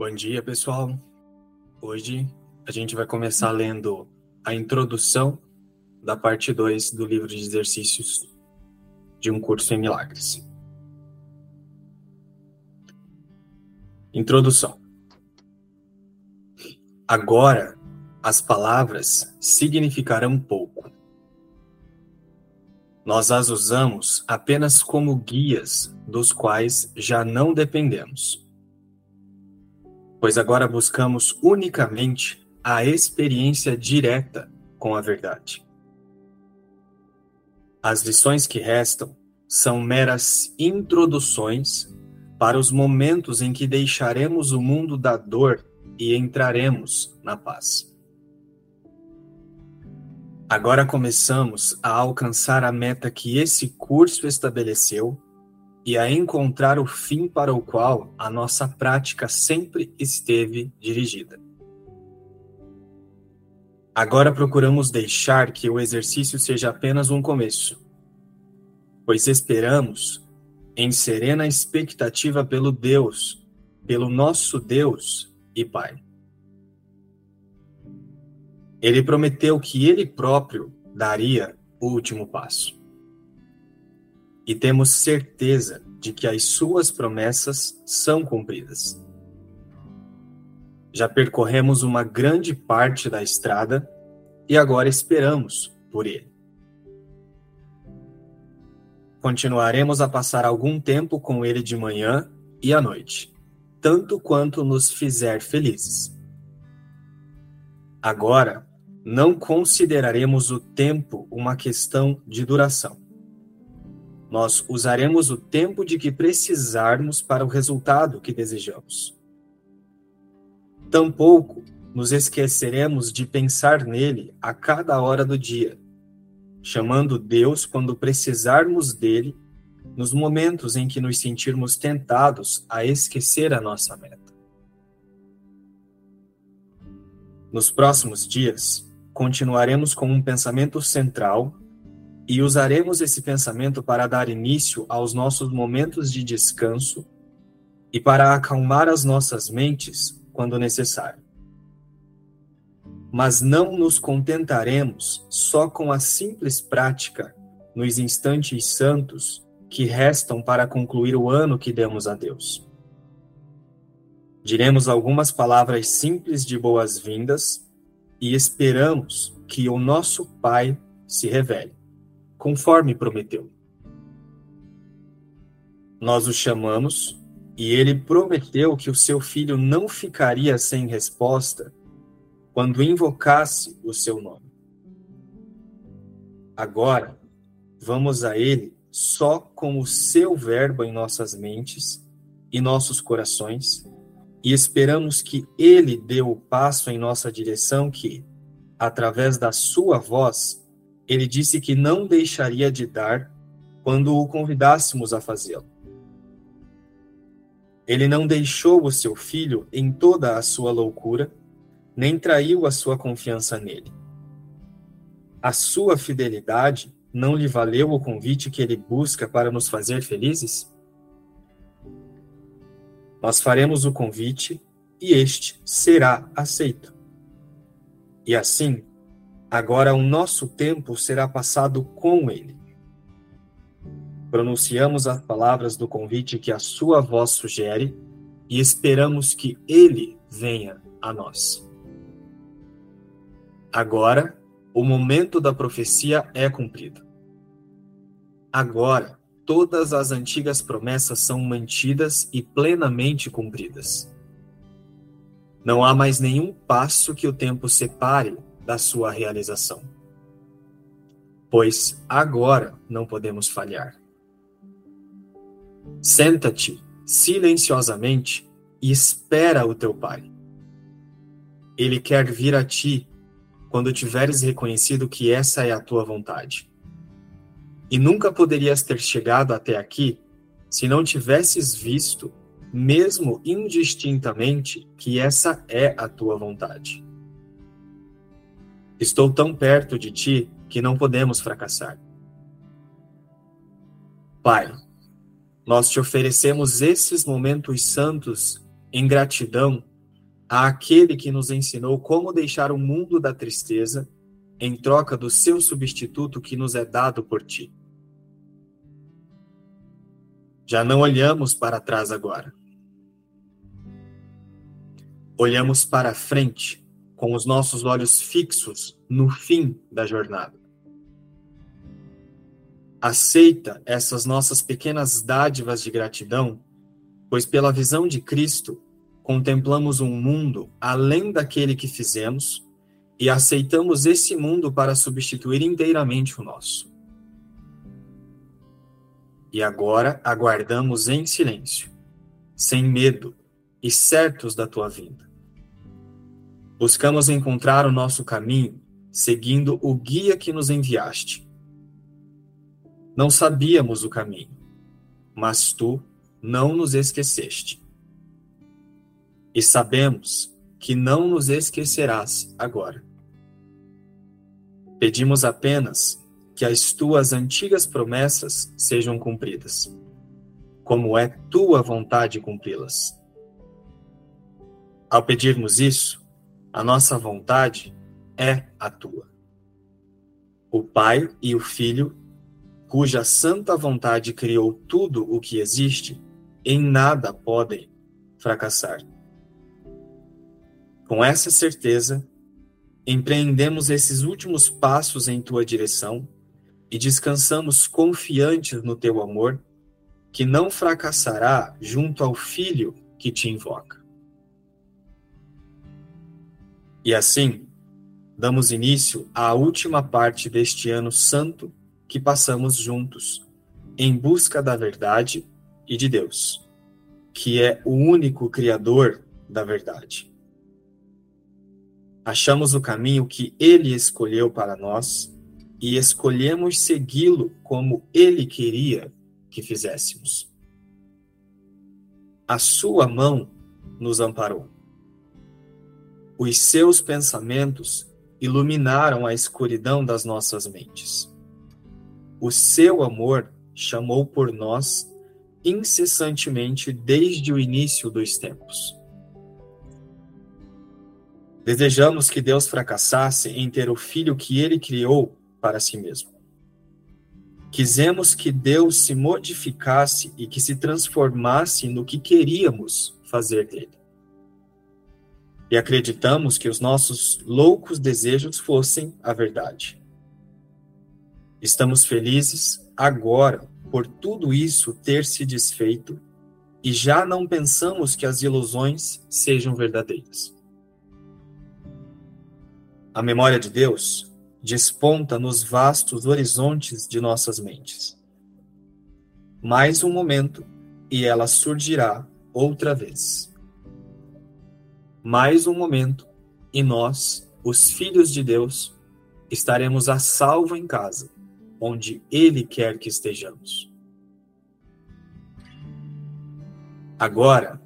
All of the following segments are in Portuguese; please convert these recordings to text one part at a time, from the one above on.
Bom dia, pessoal. Hoje a gente vai começar lendo a introdução da parte 2 do livro de exercícios de um curso em milagres. Introdução. Agora as palavras significarão pouco. Nós as usamos apenas como guias dos quais já não dependemos pois agora buscamos unicamente a experiência direta com a verdade. As lições que restam são meras introduções para os momentos em que deixaremos o mundo da dor e entraremos na paz. Agora começamos a alcançar a meta que esse curso estabeleceu e a encontrar o fim para o qual a nossa prática sempre esteve dirigida. Agora procuramos deixar que o exercício seja apenas um começo, pois esperamos, em serena expectativa pelo Deus, pelo nosso Deus e Pai. Ele prometeu que ele próprio daria o último passo e temos certeza de que as suas promessas são cumpridas. Já percorremos uma grande parte da estrada e agora esperamos por ele. Continuaremos a passar algum tempo com ele de manhã e à noite, tanto quanto nos fizer felizes. Agora, não consideraremos o tempo uma questão de duração nós usaremos o tempo de que precisarmos para o resultado que desejamos. Tampouco nos esqueceremos de pensar nele a cada hora do dia, chamando Deus quando precisarmos dele, nos momentos em que nos sentirmos tentados a esquecer a nossa meta. Nos próximos dias, continuaremos com um pensamento central e usaremos esse pensamento para dar início aos nossos momentos de descanso e para acalmar as nossas mentes quando necessário. Mas não nos contentaremos só com a simples prática nos instantes santos que restam para concluir o ano que demos a Deus. Diremos algumas palavras simples de boas-vindas e esperamos que o nosso Pai se revele conforme prometeu. Nós o chamamos e ele prometeu que o seu filho não ficaria sem resposta quando invocasse o seu nome. Agora, vamos a ele só com o seu verbo em nossas mentes e nossos corações e esperamos que ele dê o passo em nossa direção que, através da sua voz, ele disse que não deixaria de dar quando o convidássemos a fazê-lo. Ele não deixou o seu filho em toda a sua loucura, nem traiu a sua confiança nele. A sua fidelidade não lhe valeu o convite que ele busca para nos fazer felizes? Nós faremos o convite e este será aceito. E assim, Agora o nosso tempo será passado com ele. Pronunciamos as palavras do convite que a sua voz sugere e esperamos que ele venha a nós. Agora, o momento da profecia é cumprido. Agora, todas as antigas promessas são mantidas e plenamente cumpridas. Não há mais nenhum passo que o tempo separe da sua realização. Pois agora não podemos falhar. Senta-te silenciosamente e espera o teu Pai. Ele quer vir a ti quando tiveres reconhecido que essa é a tua vontade. E nunca poderias ter chegado até aqui se não tivesses visto, mesmo indistintamente, que essa é a tua vontade. Estou tão perto de ti que não podemos fracassar. Pai, nós te oferecemos esses momentos santos em gratidão àquele que nos ensinou como deixar o mundo da tristeza em troca do seu substituto que nos é dado por ti. Já não olhamos para trás agora. Olhamos para frente, com os nossos olhos fixos no fim da jornada. Aceita essas nossas pequenas dádivas de gratidão, pois pela visão de Cristo contemplamos um mundo além daquele que fizemos e aceitamos esse mundo para substituir inteiramente o nosso e agora aguardamos em silêncio, sem medo e certos da tua vinda. Buscamos encontrar o nosso caminho seguindo o guia que nos enviaste. Não sabíamos o caminho, mas tu não nos esqueceste. E sabemos que não nos esquecerás agora. Pedimos apenas que as tuas antigas promessas sejam cumpridas, como é tua vontade cumpri-las. Ao pedirmos isso, a nossa vontade é a tua. O Pai e o Filho, cuja santa vontade criou tudo o que existe, em nada podem fracassar. Com essa certeza, empreendemos esses últimos passos em tua direção e descansamos confiantes no teu amor, que não fracassará junto ao Filho que te invoca. E assim, damos início à última parte deste ano santo que passamos juntos, em busca da verdade e de Deus, que é o único Criador da verdade. Achamos o caminho que Ele escolheu para nós e escolhemos segui-lo como ele queria que fizéssemos. A sua mão nos amparou. Os seus pensamentos iluminaram a escuridão das nossas mentes. O seu amor chamou por nós incessantemente desde o início dos tempos. Desejamos que Deus fracassasse em ter o filho que ele criou para si mesmo. Quisemos que Deus se modificasse e que se transformasse no que queríamos fazer dele. E acreditamos que os nossos loucos desejos fossem a verdade. Estamos felizes agora por tudo isso ter se desfeito e já não pensamos que as ilusões sejam verdadeiras. A memória de Deus desponta nos vastos horizontes de nossas mentes. Mais um momento e ela surgirá outra vez. Mais um momento e nós, os filhos de Deus, estaremos a salvo em casa, onde Ele quer que estejamos. Agora,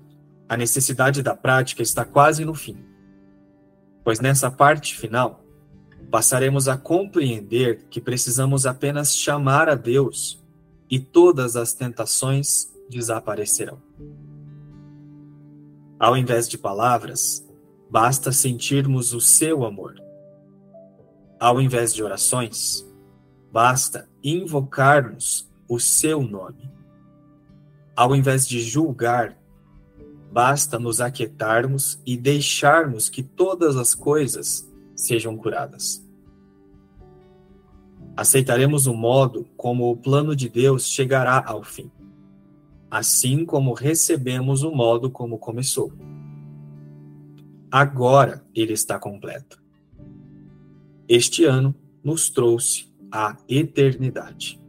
a necessidade da prática está quase no fim, pois nessa parte final, passaremos a compreender que precisamos apenas chamar a Deus e todas as tentações desaparecerão. Ao invés de palavras, basta sentirmos o seu amor. Ao invés de orações, basta invocarmos o seu nome. Ao invés de julgar, basta nos aquietarmos e deixarmos que todas as coisas sejam curadas. Aceitaremos o modo como o plano de Deus chegará ao fim, assim como recebemos o modo como começou. Agora ele está completo. Este ano nos trouxe a eternidade.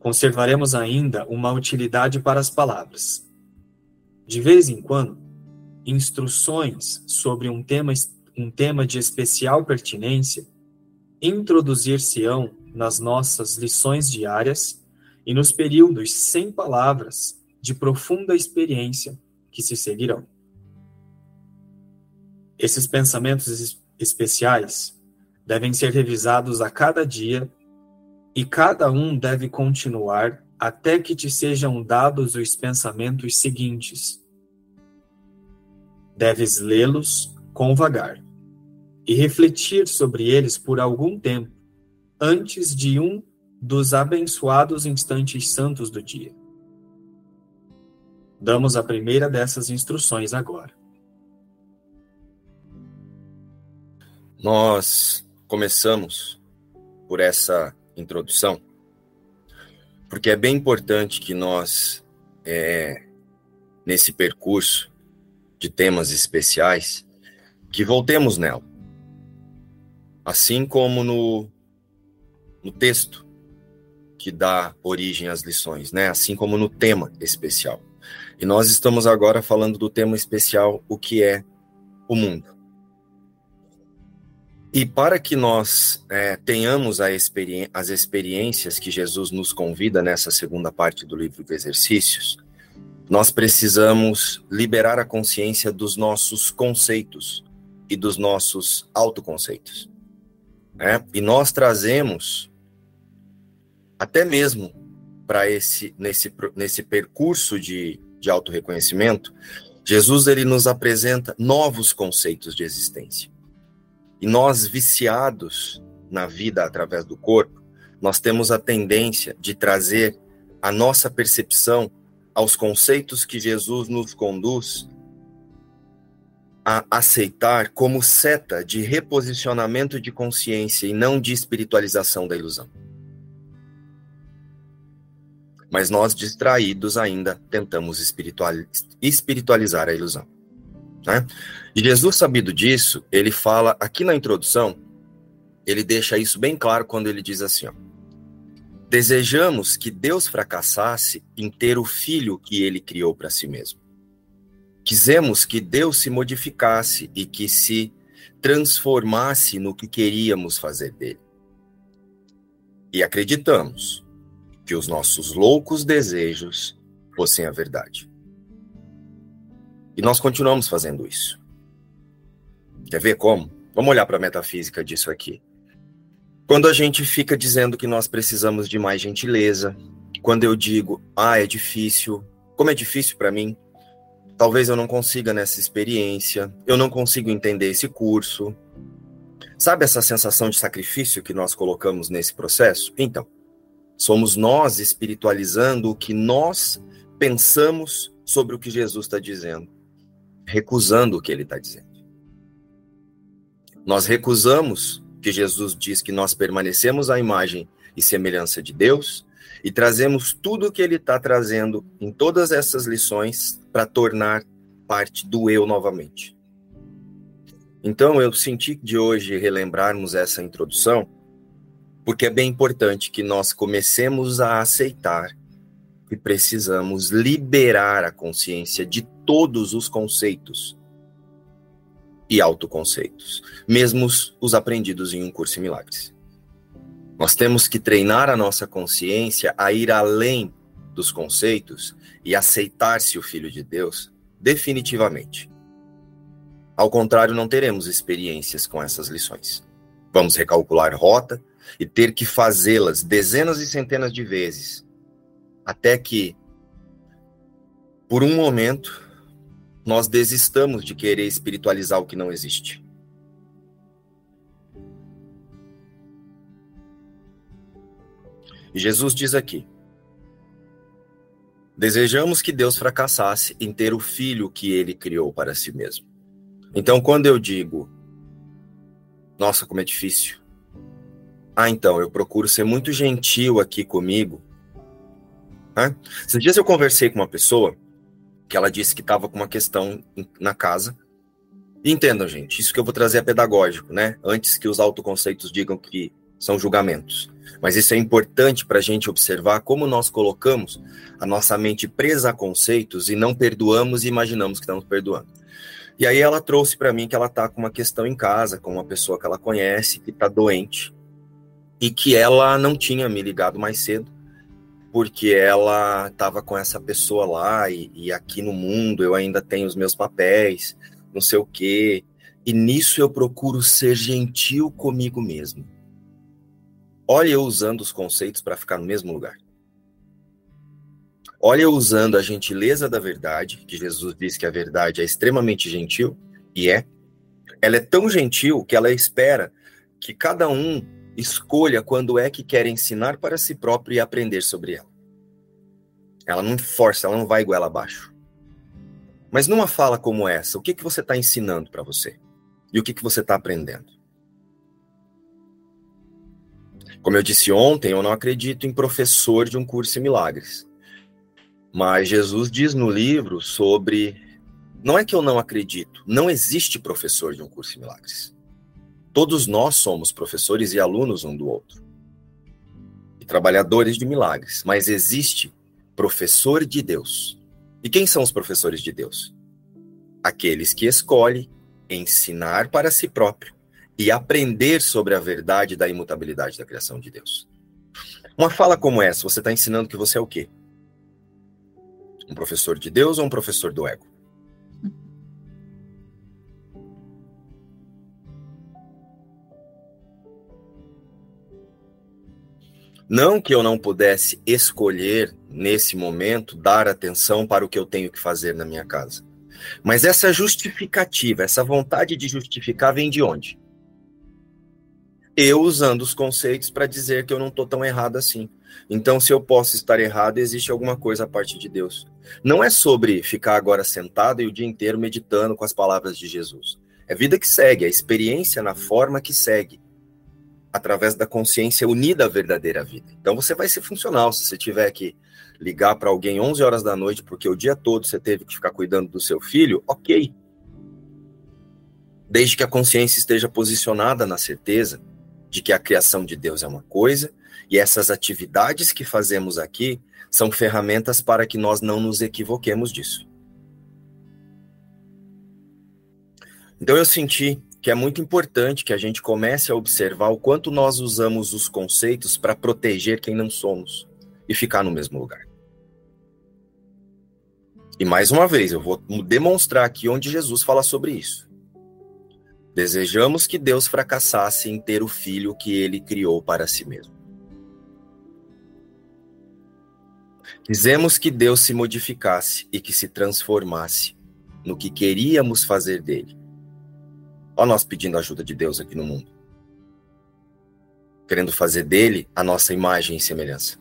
Conservaremos ainda uma utilidade para as palavras. De vez em quando, instruções sobre um tema, um tema de especial pertinência introduzir-se-ão nas nossas lições diárias e nos períodos sem palavras de profunda experiência que se seguirão. Esses pensamentos especiais devem ser revisados a cada dia e cada um deve continuar até que te sejam dados os pensamentos seguintes. Deves lê-los com vagar e refletir sobre eles por algum tempo, antes de um dos abençoados instantes santos do dia. Damos a primeira dessas instruções agora. Nós começamos por essa introdução, porque é bem importante que nós, é, nesse percurso de temas especiais, que voltemos nela. Assim como no, no texto que dá origem às lições, né? Assim como no tema especial. E nós estamos agora falando do tema especial, o que é o mundo. E para que nós é, tenhamos experi as experiências que Jesus nos convida nessa segunda parte do livro de exercícios, nós precisamos liberar a consciência dos nossos conceitos e dos nossos autoconceitos. Né? E nós trazemos até mesmo para esse nesse, nesse percurso de, de autorreconhecimento, Jesus ele nos apresenta novos conceitos de existência. E nós viciados na vida através do corpo, nós temos a tendência de trazer a nossa percepção aos conceitos que Jesus nos conduz a aceitar como seta de reposicionamento de consciência e não de espiritualização da ilusão mas nós distraídos ainda tentamos espiritualizar a ilusão. Né? E Jesus, sabido disso, ele fala aqui na introdução, ele deixa isso bem claro quando ele diz assim: ó, Desejamos que Deus fracassasse em ter o filho que ele criou para si mesmo. Quisemos que Deus se modificasse e que se transformasse no que queríamos fazer dele. E acreditamos que os nossos loucos desejos fossem a verdade. E nós continuamos fazendo isso. Quer ver como? Vamos olhar para a metafísica disso aqui. Quando a gente fica dizendo que nós precisamos de mais gentileza, quando eu digo, ah, é difícil, como é difícil para mim, talvez eu não consiga nessa experiência, eu não consigo entender esse curso. Sabe essa sensação de sacrifício que nós colocamos nesse processo? Então, Somos nós espiritualizando o que nós pensamos sobre o que Jesus está dizendo, recusando o que ele está dizendo. Nós recusamos que Jesus diz que nós permanecemos à imagem e semelhança de Deus e trazemos tudo o que ele está trazendo em todas essas lições para tornar parte do eu novamente. Então eu senti de hoje relembrarmos essa introdução porque é bem importante que nós comecemos a aceitar que precisamos liberar a consciência de todos os conceitos e autoconceitos, mesmo os aprendidos em um curso em milagres. Nós temos que treinar a nossa consciência a ir além dos conceitos e aceitar-se o Filho de Deus definitivamente. Ao contrário, não teremos experiências com essas lições. Vamos recalcular rota, e ter que fazê-las dezenas e centenas de vezes, até que, por um momento, nós desistamos de querer espiritualizar o que não existe. E Jesus diz aqui: Desejamos que Deus fracassasse em ter o filho que ele criou para si mesmo. Então, quando eu digo, nossa, como é difícil, ah, então, eu procuro ser muito gentil aqui comigo. Né? Esses dias eu conversei com uma pessoa que ela disse que estava com uma questão na casa. E entendam, gente, isso que eu vou trazer é pedagógico, né? Antes que os autoconceitos digam que são julgamentos. Mas isso é importante para a gente observar como nós colocamos a nossa mente presa a conceitos e não perdoamos e imaginamos que estamos perdoando. E aí ela trouxe para mim que ela está com uma questão em casa, com uma pessoa que ela conhece, que está doente, e que ela não tinha me ligado mais cedo, porque ela estava com essa pessoa lá e, e, aqui no mundo eu ainda tenho os meus papéis, não sei o quê. E nisso eu procuro ser gentil comigo mesmo. Olha eu usando os conceitos para ficar no mesmo lugar. Olha eu usando a gentileza da verdade, que Jesus diz que a verdade é extremamente gentil, e é. Ela é tão gentil que ela espera que cada um escolha quando é que quer ensinar para si próprio e aprender sobre ela. Ela não força, ela não vai goela abaixo. Mas numa fala como essa, o que, que você está ensinando para você? E o que, que você está aprendendo? Como eu disse ontem, eu não acredito em professor de um curso em milagres. Mas Jesus diz no livro sobre. Não é que eu não acredito, não existe professor de um curso em milagres. Todos nós somos professores e alunos um do outro. E trabalhadores de milagres. Mas existe professor de Deus. E quem são os professores de Deus? Aqueles que escolhem ensinar para si próprio e aprender sobre a verdade da imutabilidade da criação de Deus. Uma fala como essa, você está ensinando que você é o quê? Um professor de Deus ou um professor do ego? Não que eu não pudesse escolher, nesse momento, dar atenção para o que eu tenho que fazer na minha casa. Mas essa justificativa, essa vontade de justificar vem de onde? Eu usando os conceitos para dizer que eu não estou tão errado assim. Então, se eu posso estar errado, existe alguma coisa a parte de Deus. Não é sobre ficar agora sentado e o dia inteiro meditando com as palavras de Jesus. É vida que segue, é experiência na forma que segue, através da consciência unida à verdadeira vida. Então você vai ser funcional se você tiver que ligar para alguém 11 horas da noite porque o dia todo você teve que ficar cuidando do seu filho, ok. Desde que a consciência esteja posicionada na certeza de que a criação de Deus é uma coisa e essas atividades que fazemos aqui são ferramentas para que nós não nos equivoquemos disso. Então eu senti que é muito importante que a gente comece a observar o quanto nós usamos os conceitos para proteger quem não somos e ficar no mesmo lugar. E mais uma vez, eu vou demonstrar aqui onde Jesus fala sobre isso. Desejamos que Deus fracassasse em ter o filho que ele criou para si mesmo. Quisemos que Deus se modificasse e que se transformasse no que queríamos fazer dele. Olha nós pedindo ajuda de Deus aqui no mundo. Querendo fazer dele a nossa imagem e semelhança.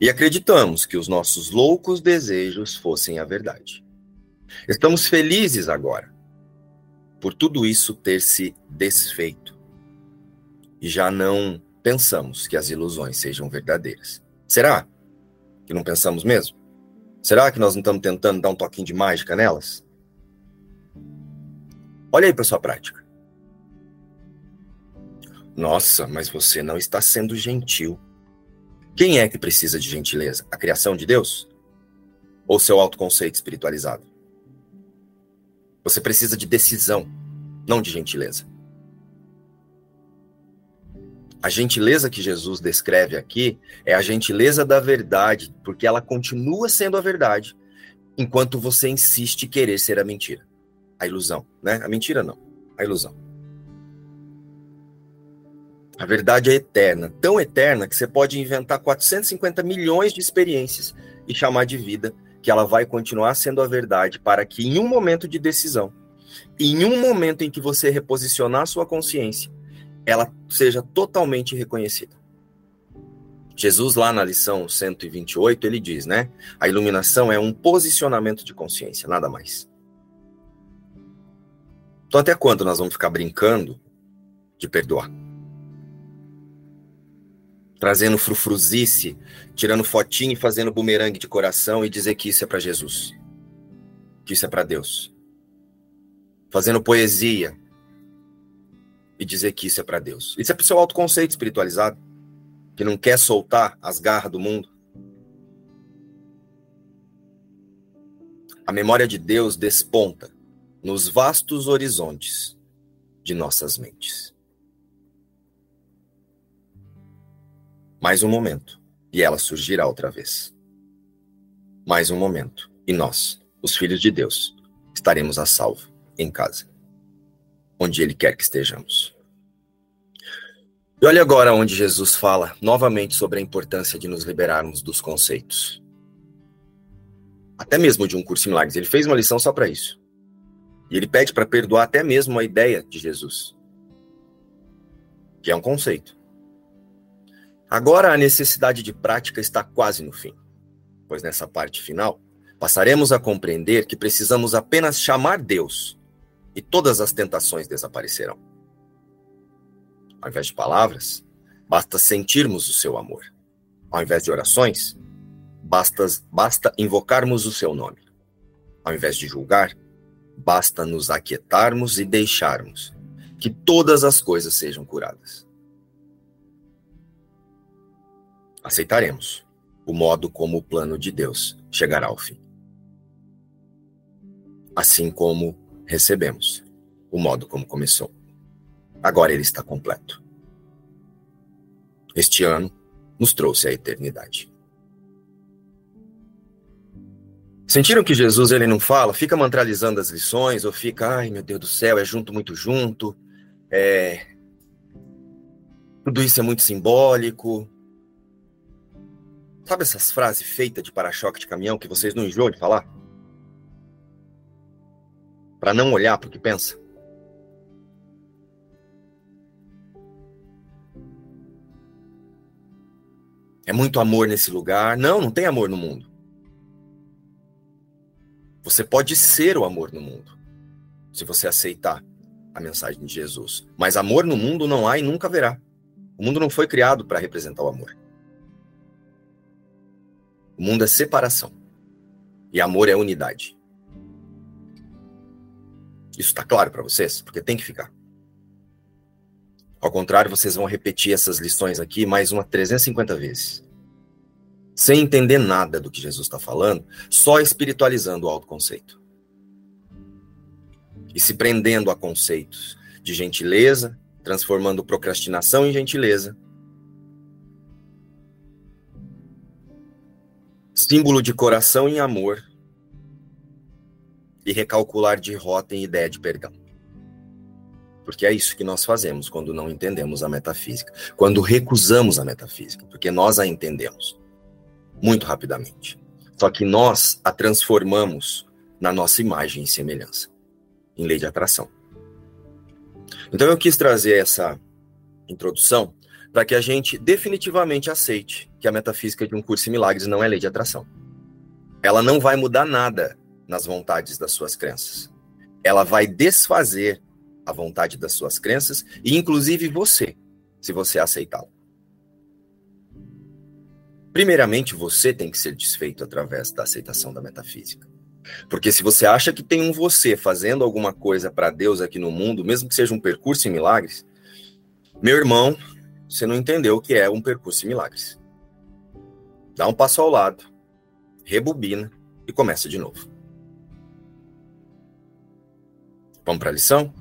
E acreditamos que os nossos loucos desejos fossem a verdade. Estamos felizes agora por tudo isso ter se desfeito. E já não pensamos que as ilusões sejam verdadeiras. Será que não pensamos mesmo? Será que nós não estamos tentando dar um toquinho de mágica nelas? Olha aí para sua prática. Nossa, mas você não está sendo gentil. Quem é que precisa de gentileza? A criação de Deus? Ou seu autoconceito espiritualizado? Você precisa de decisão, não de gentileza. A gentileza que Jesus descreve aqui é a gentileza da verdade, porque ela continua sendo a verdade, enquanto você insiste querer ser a mentira. A ilusão, né? A mentira não, a ilusão. A verdade é eterna, tão eterna que você pode inventar 450 milhões de experiências e chamar de vida, que ela vai continuar sendo a verdade para que em um momento de decisão, em um momento em que você reposicionar sua consciência, ela seja totalmente reconhecida. Jesus lá na lição 128, ele diz, né? A iluminação é um posicionamento de consciência, nada mais. Então até quando nós vamos ficar brincando de perdoar? trazendo frufruzice, tirando fotinho e fazendo bumerangue de coração e dizer que isso é para Jesus, que isso é para Deus. Fazendo poesia e dizer que isso é para Deus. Isso é para o seu autoconceito espiritualizado, que não quer soltar as garras do mundo. A memória de Deus desponta nos vastos horizontes de nossas mentes. Mais um momento, e ela surgirá outra vez. Mais um momento, e nós, os filhos de Deus, estaremos a salvo em casa, onde Ele quer que estejamos. E olha agora onde Jesus fala novamente sobre a importância de nos liberarmos dos conceitos. Até mesmo de um curso em milagres. Ele fez uma lição só para isso. E ele pede para perdoar até mesmo a ideia de Jesus, que é um conceito. Agora a necessidade de prática está quase no fim, pois nessa parte final passaremos a compreender que precisamos apenas chamar Deus e todas as tentações desaparecerão. Ao invés de palavras, basta sentirmos o seu amor. Ao invés de orações, basta, basta invocarmos o seu nome. Ao invés de julgar, basta nos aquietarmos e deixarmos que todas as coisas sejam curadas. Aceitaremos o modo como o plano de Deus chegará ao fim. Assim como recebemos o modo como começou. Agora ele está completo. Este ano nos trouxe a eternidade. Sentiram que Jesus ele não fala, fica mantralizando as lições, ou fica, ai meu Deus do céu, é junto, muito junto, é... tudo isso é muito simbólico. Sabe essas frases feitas de para-choque de caminhão que vocês não enjoam de falar? Para não olhar para o que pensa? É muito amor nesse lugar. Não, não tem amor no mundo. Você pode ser o amor no mundo, se você aceitar a mensagem de Jesus. Mas amor no mundo não há e nunca haverá. O mundo não foi criado para representar o amor. O mundo é separação. E amor é unidade. Isso está claro para vocês? Porque tem que ficar. Ao contrário, vocês vão repetir essas lições aqui mais uma 350 vezes. Sem entender nada do que Jesus está falando, só espiritualizando o autoconceito. E se prendendo a conceitos de gentileza, transformando procrastinação em gentileza. Símbolo de coração em amor. E recalcular de rota em ideia de perdão. Porque é isso que nós fazemos quando não entendemos a metafísica, quando recusamos a metafísica, porque nós a entendemos muito rapidamente. Só que nós a transformamos na nossa imagem e semelhança, em lei de atração. Então eu quis trazer essa introdução para que a gente definitivamente aceite que a metafísica de um curso em milagres não é lei de atração. Ela não vai mudar nada nas vontades das suas crenças. Ela vai desfazer a vontade das suas crenças e inclusive você, se você aceitá-la. Primeiramente, você tem que ser desfeito através da aceitação da metafísica. Porque se você acha que tem um você fazendo alguma coisa para Deus aqui no mundo, mesmo que seja um percurso em milagres, meu irmão, você não entendeu o que é um percurso em milagres. Dá um passo ao lado, rebobina e começa de novo. Vamos para a lição?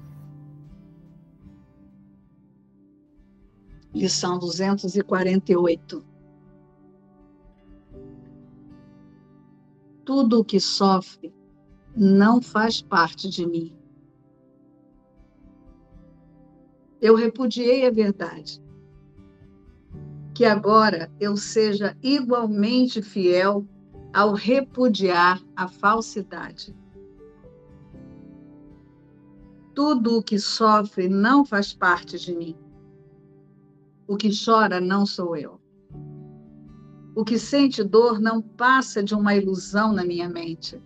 Lição 248. Tudo o que sofre não faz parte de mim. Eu repudiei a verdade. Que agora eu seja igualmente fiel ao repudiar a falsidade. Tudo o que sofre não faz parte de mim. O que chora não sou eu. O que sente dor não passa de uma ilusão na minha mente.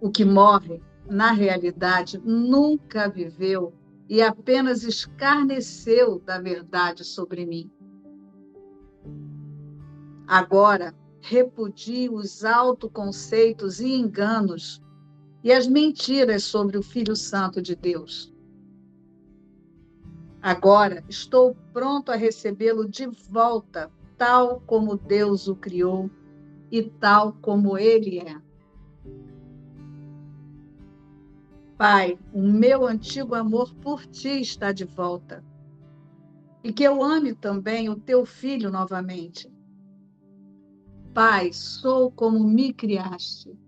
O que morre, na realidade, nunca viveu e apenas escarneceu da verdade sobre mim. Agora, repudio os autoconceitos e enganos e as mentiras sobre o Filho Santo de Deus. Agora estou pronto a recebê-lo de volta, tal como Deus o criou e tal como ele é. Pai, o meu antigo amor por ti está de volta. E que eu ame também o teu filho novamente. Pai, sou como me criaste.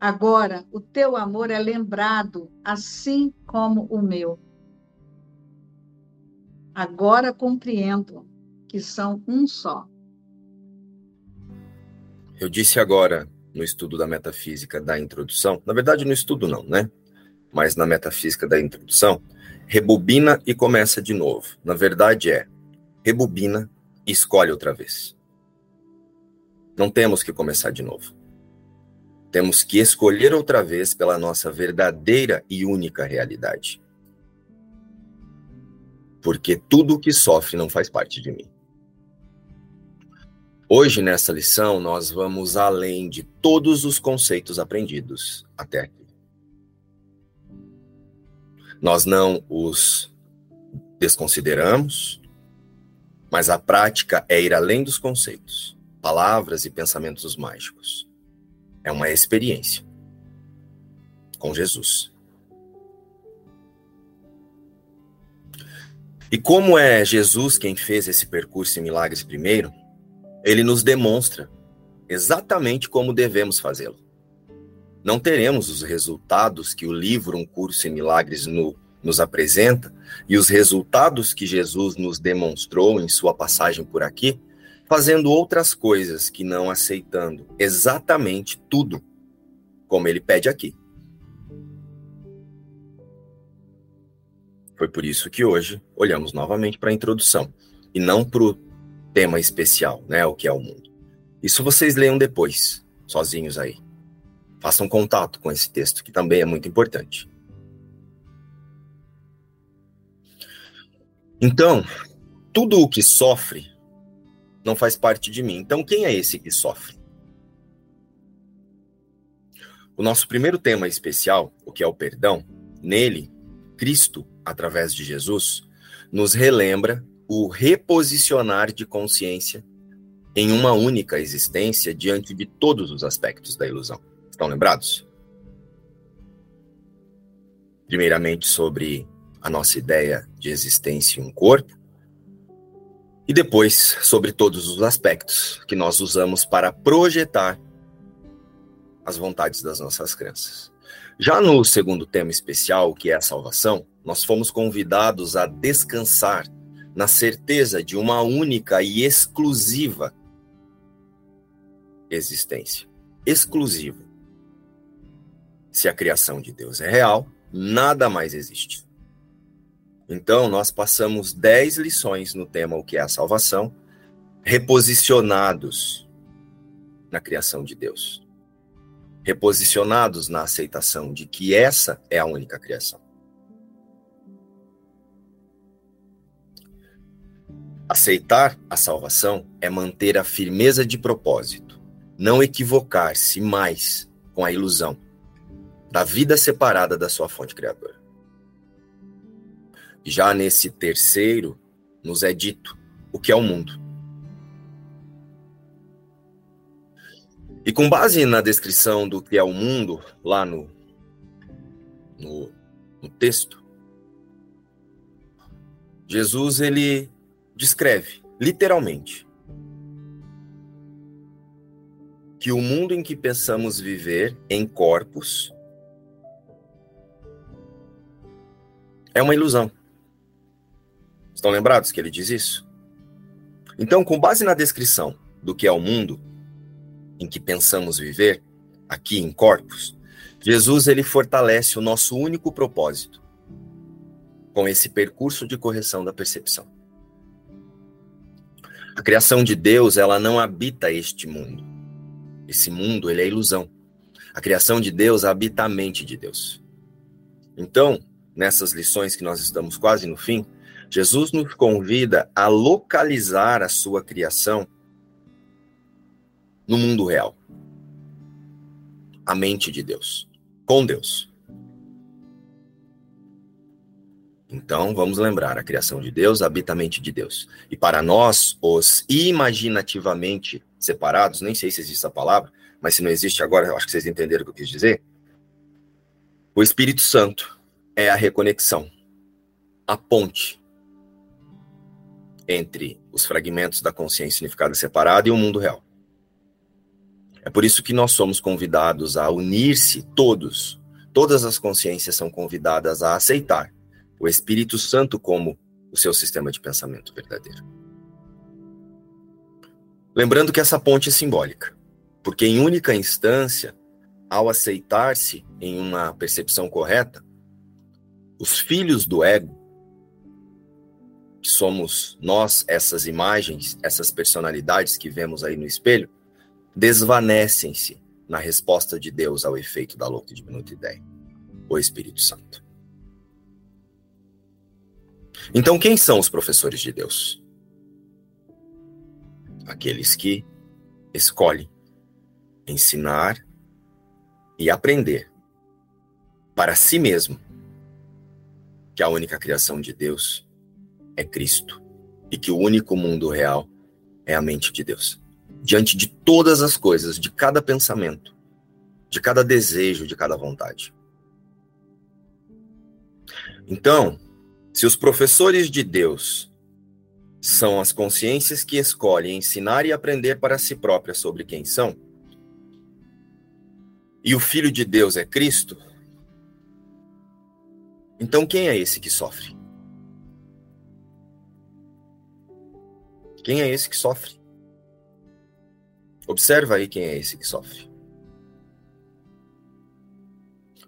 Agora o teu amor é lembrado, assim como o meu. Agora compreendo que são um só. Eu disse agora no estudo da metafísica da introdução, na verdade no estudo não, né? Mas na metafísica da introdução, rebobina e começa de novo. Na verdade é rebobina e escolhe outra vez. Não temos que começar de novo. Temos que escolher outra vez pela nossa verdadeira e única realidade. Porque tudo o que sofre não faz parte de mim. Hoje, nessa lição, nós vamos além de todos os conceitos aprendidos até aqui. Nós não os desconsideramos, mas a prática é ir além dos conceitos, palavras e pensamentos mágicos. É uma experiência com Jesus. E como é Jesus quem fez esse percurso em milagres primeiro, ele nos demonstra exatamente como devemos fazê-lo. Não teremos os resultados que o livro Um Curso em Milagres no, nos apresenta e os resultados que Jesus nos demonstrou em sua passagem por aqui, fazendo outras coisas que não aceitando exatamente tudo como ele pede aqui. Foi por isso que hoje olhamos novamente para a introdução e não para o tema especial, né? O que é o mundo. Isso vocês leiam depois, sozinhos aí. Façam contato com esse texto, que também é muito importante. Então, tudo o que sofre não faz parte de mim. Então, quem é esse que sofre? O nosso primeiro tema especial, o que é o perdão, nele, Cristo, através de Jesus, nos relembra o reposicionar de consciência em uma única existência diante de todos os aspectos da ilusão. Estão lembrados? Primeiramente sobre a nossa ideia de existência em um corpo, e depois sobre todos os aspectos que nós usamos para projetar as vontades das nossas crenças. Já no segundo tema especial, que é a salvação, nós fomos convidados a descansar na certeza de uma única e exclusiva existência. Exclusiva. Se a criação de Deus é real, nada mais existe. Então, nós passamos dez lições no tema O que é a salvação, reposicionados na criação de Deus. Reposicionados na aceitação de que essa é a única criação. Aceitar a salvação é manter a firmeza de propósito, não equivocar-se mais com a ilusão da vida separada da sua fonte criadora. Já nesse terceiro, nos é dito o que é o mundo. E com base na descrição do que é o mundo, lá no, no, no texto, Jesus ele descreve, literalmente, que o mundo em que pensamos viver em corpos é uma ilusão. Estão lembrados que ele diz isso? Então, com base na descrição do que é o mundo em que pensamos viver, aqui em corpos, Jesus ele fortalece o nosso único propósito com esse percurso de correção da percepção. A criação de Deus, ela não habita este mundo. Esse mundo, ele é ilusão. A criação de Deus habita a mente de Deus. Então, nessas lições que nós estamos quase no fim, Jesus nos convida a localizar a sua criação no mundo real. A mente de Deus, com Deus. Então, vamos lembrar, a criação de Deus habita a mente de Deus. E para nós, os imaginativamente separados, nem sei se existe essa palavra, mas se não existe agora, acho que vocês entenderam o que eu quis dizer. O Espírito Santo é a reconexão, a ponte entre os fragmentos da consciência unificada separada e o mundo real. É por isso que nós somos convidados a unir-se todos. Todas as consciências são convidadas a aceitar o Espírito Santo como o seu sistema de pensamento verdadeiro. Lembrando que essa ponte é simbólica, porque em única instância, ao aceitar-se em uma percepção correta, os filhos do ego, que somos nós, essas imagens, essas personalidades que vemos aí no espelho, desvanecem-se na resposta de Deus ao efeito da louca e diminuta ideia, o Espírito Santo. Então, quem são os professores de Deus? Aqueles que escolhem ensinar e aprender para si mesmo que a única criação de Deus é Cristo e que o único mundo real é a mente de Deus. Diante de todas as coisas, de cada pensamento, de cada desejo, de cada vontade. Então, se os professores de Deus são as consciências que escolhem ensinar e aprender para si próprias sobre quem são, e o Filho de Deus é Cristo, então quem é esse que sofre? Quem é esse que sofre? Observa aí quem é esse que sofre.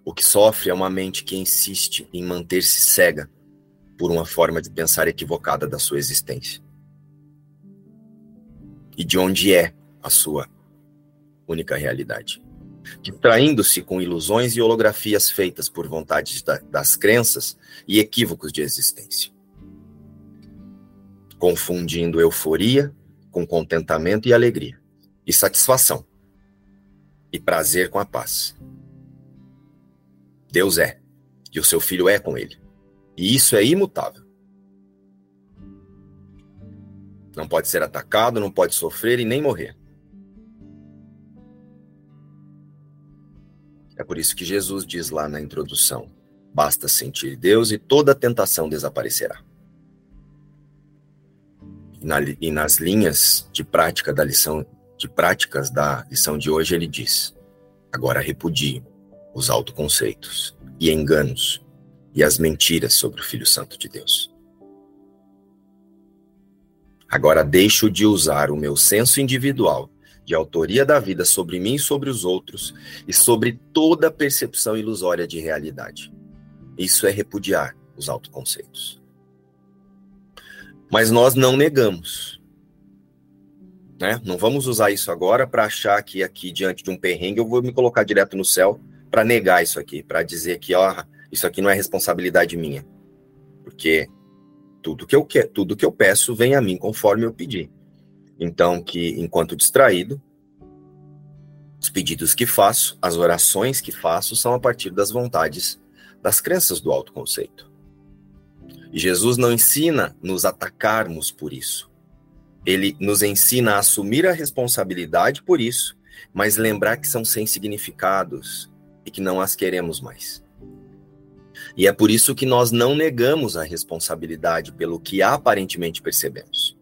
O que sofre é uma mente que insiste em manter-se cega por uma forma de pensar equivocada da sua existência. E de onde é a sua única realidade. Distraindo-se com ilusões e holografias feitas por vontades da, das crenças e equívocos de existência. Confundindo euforia com contentamento e alegria, e satisfação, e prazer com a paz. Deus é, e o seu filho é com ele. E isso é imutável. Não pode ser atacado, não pode sofrer e nem morrer. É por isso que Jesus diz lá na introdução: basta sentir Deus e toda tentação desaparecerá. E, na, e nas linhas de prática da lição, de práticas da lição de hoje, ele diz: agora repudie os autoconceitos e enganos e as mentiras sobre o Filho Santo de Deus. Agora deixo de usar o meu senso individual de autoria da vida sobre mim e sobre os outros e sobre toda percepção ilusória de realidade. Isso é repudiar os autoconceitos. Mas nós não negamos. Né? Não vamos usar isso agora para achar que aqui diante de um perrengue eu vou me colocar direto no céu para negar isso aqui, para dizer que ó, isso aqui não é responsabilidade minha. Porque tudo que eu quero, tudo que eu peço vem a mim conforme eu pedi. Então, que enquanto distraído, os pedidos que faço, as orações que faço são a partir das vontades, das crenças do autoconceito. E Jesus não ensina nos atacarmos por isso. Ele nos ensina a assumir a responsabilidade por isso, mas lembrar que são sem significados e que não as queremos mais. E é por isso que nós não negamos a responsabilidade pelo que aparentemente percebemos.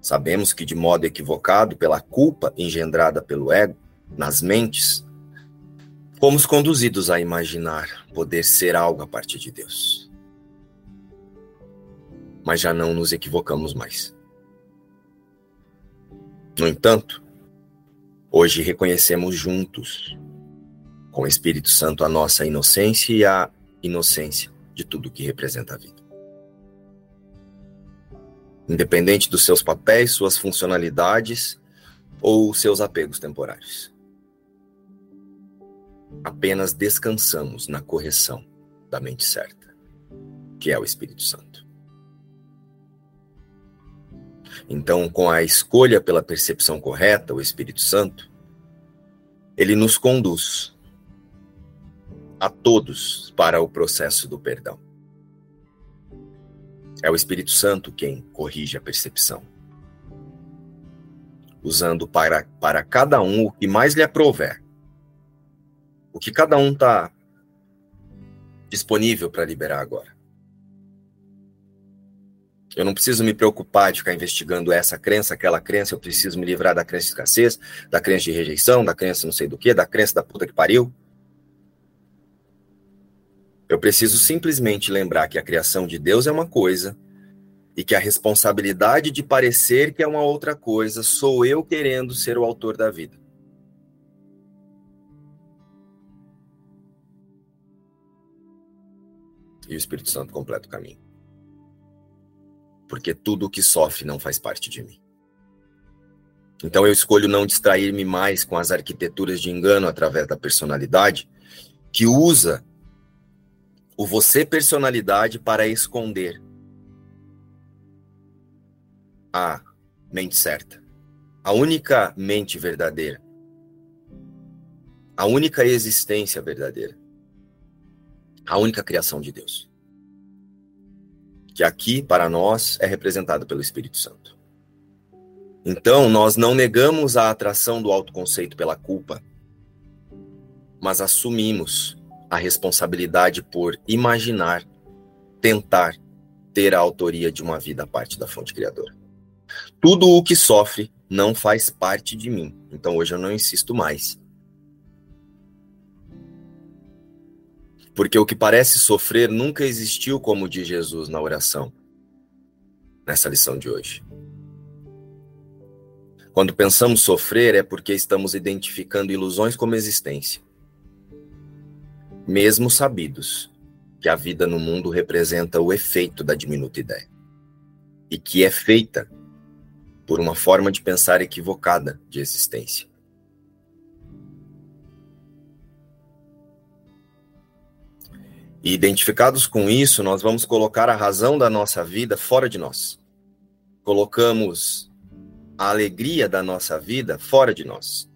Sabemos que, de modo equivocado, pela culpa engendrada pelo ego, nas mentes, fomos conduzidos a imaginar poder ser algo a partir de Deus. Mas já não nos equivocamos mais. No entanto, hoje reconhecemos juntos com o Espírito Santo a nossa inocência e a inocência de tudo que representa a vida. Independente dos seus papéis, suas funcionalidades ou seus apegos temporários. Apenas descansamos na correção da mente certa, que é o Espírito Santo. Então, com a escolha pela percepção correta, o Espírito Santo, ele nos conduz a todos para o processo do perdão. É o Espírito Santo quem corrige a percepção, usando para, para cada um o que mais lhe aprover, o que cada um está disponível para liberar agora. Eu não preciso me preocupar de ficar investigando essa crença, aquela crença. Eu preciso me livrar da crença de escassez, da crença de rejeição, da crença não sei do que, da crença da puta que pariu. Eu preciso simplesmente lembrar que a criação de Deus é uma coisa e que a responsabilidade de parecer que é uma outra coisa sou eu querendo ser o autor da vida. E o Espírito Santo completa o caminho. Porque tudo o que sofre não faz parte de mim. Então eu escolho não distrair-me mais com as arquiteturas de engano através da personalidade, que usa o você personalidade para esconder. A mente certa, a única mente verdadeira, a única existência verdadeira, a única criação de Deus, que aqui para nós é representada pelo Espírito Santo. Então, nós não negamos a atração do autoconceito pela culpa, mas assumimos a responsabilidade por imaginar, tentar ter a autoria de uma vida a parte da fonte criadora. Tudo o que sofre não faz parte de mim. Então hoje eu não insisto mais. Porque o que parece sofrer nunca existiu como diz Jesus na oração, nessa lição de hoje. Quando pensamos sofrer é porque estamos identificando ilusões como existência mesmo sabidos que a vida no mundo representa o efeito da diminuta ideia e que é feita por uma forma de pensar equivocada de existência. E identificados com isso, nós vamos colocar a razão da nossa vida fora de nós. Colocamos a alegria da nossa vida fora de nós,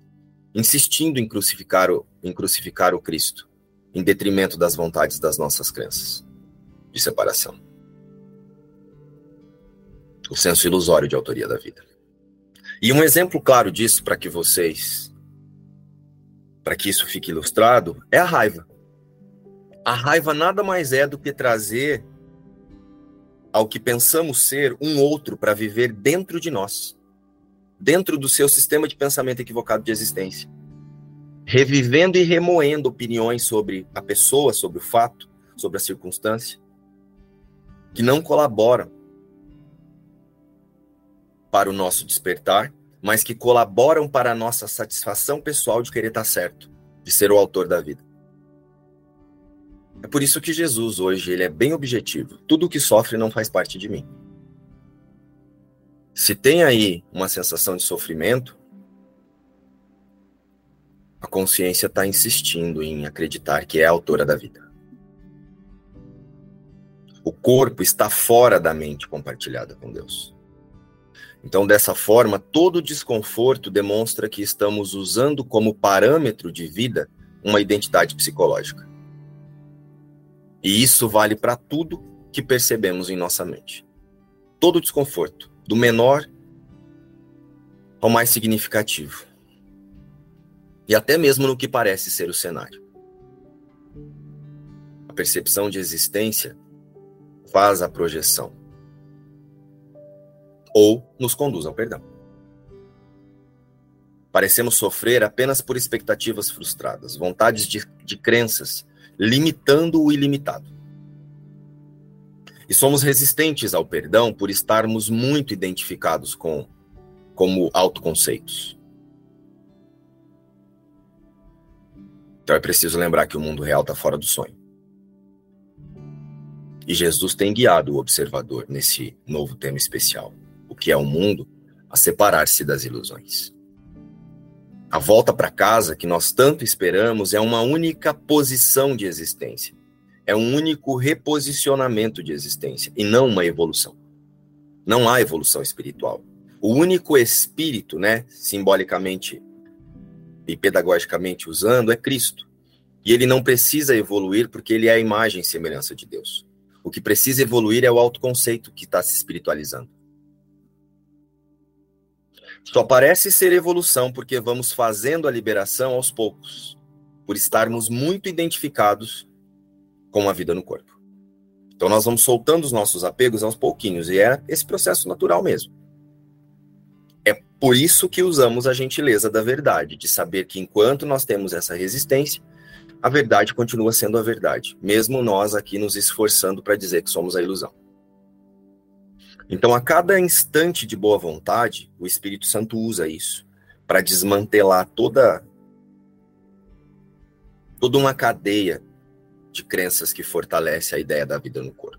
insistindo em crucificar o, em crucificar o Cristo em detrimento das vontades das nossas crenças de separação. O senso ilusório de autoria da vida. E um exemplo claro disso para que vocês, para que isso fique ilustrado, é a raiva. A raiva nada mais é do que trazer ao que pensamos ser um outro para viver dentro de nós, dentro do seu sistema de pensamento equivocado de existência revivendo e remoendo opiniões sobre a pessoa, sobre o fato, sobre a circunstância, que não colaboram para o nosso despertar, mas que colaboram para a nossa satisfação pessoal de querer estar certo, de ser o autor da vida. É por isso que Jesus hoje ele é bem objetivo. Tudo que sofre não faz parte de mim. Se tem aí uma sensação de sofrimento, a consciência está insistindo em acreditar que é a autora da vida. O corpo está fora da mente compartilhada com Deus. Então, dessa forma, todo desconforto demonstra que estamos usando como parâmetro de vida uma identidade psicológica. E isso vale para tudo que percebemos em nossa mente. Todo desconforto, do menor ao mais significativo e até mesmo no que parece ser o cenário. A percepção de existência faz a projeção ou nos conduz ao perdão. Parecemos sofrer apenas por expectativas frustradas, vontades de, de crenças, limitando o ilimitado. E somos resistentes ao perdão por estarmos muito identificados com como autoconceitos. Então é preciso lembrar que o mundo real está fora do sonho. E Jesus tem guiado o observador nesse novo tema especial, o que é o mundo a separar-se das ilusões. A volta para casa que nós tanto esperamos é uma única posição de existência. É um único reposicionamento de existência e não uma evolução. Não há evolução espiritual. O único espírito, né, simbolicamente e pedagogicamente usando, é Cristo. E ele não precisa evoluir porque ele é a imagem e semelhança de Deus. O que precisa evoluir é o autoconceito que está se espiritualizando. Só parece ser evolução porque vamos fazendo a liberação aos poucos, por estarmos muito identificados com a vida no corpo. Então nós vamos soltando os nossos apegos aos pouquinhos, e é esse processo natural mesmo. Por isso que usamos a gentileza da verdade, de saber que enquanto nós temos essa resistência, a verdade continua sendo a verdade, mesmo nós aqui nos esforçando para dizer que somos a ilusão. Então, a cada instante de boa vontade, o Espírito Santo usa isso para desmantelar toda toda uma cadeia de crenças que fortalece a ideia da vida no corpo.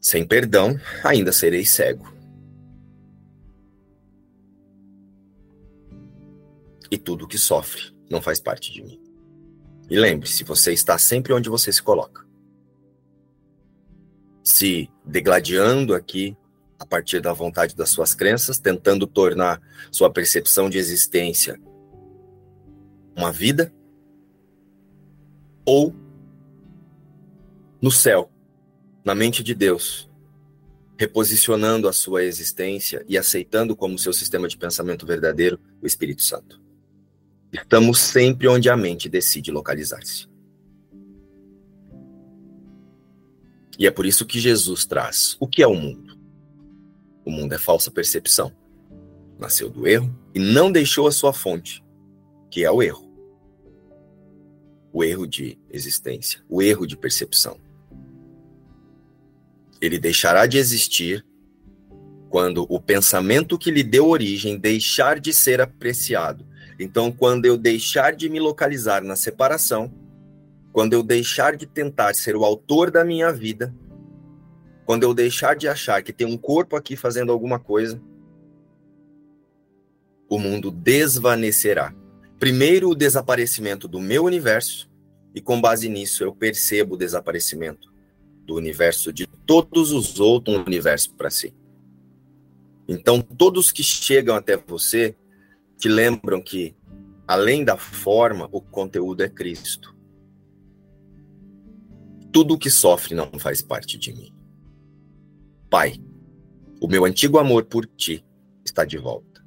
Sem perdão, ainda serei cego. E tudo que sofre não faz parte de mim. E lembre-se, você está sempre onde você se coloca. Se degladiando aqui a partir da vontade das suas crenças, tentando tornar sua percepção de existência uma vida, ou no céu, na mente de Deus, reposicionando a sua existência e aceitando como seu sistema de pensamento verdadeiro o Espírito Santo. Estamos sempre onde a mente decide localizar-se. E é por isso que Jesus traz o que é o mundo. O mundo é falsa percepção. Nasceu do erro e não deixou a sua fonte, que é o erro. O erro de existência, o erro de percepção. Ele deixará de existir quando o pensamento que lhe deu origem deixar de ser apreciado então, quando eu deixar de me localizar na separação, quando eu deixar de tentar ser o autor da minha vida, quando eu deixar de achar que tem um corpo aqui fazendo alguma coisa, o mundo desvanecerá. Primeiro, o desaparecimento do meu universo, e com base nisso eu percebo o desaparecimento do universo de todos os outros universos para si. Então, todos que chegam até você te lembram que, além da forma, o conteúdo é Cristo. Tudo que sofre não faz parte de mim. Pai, o meu antigo amor por ti está de volta.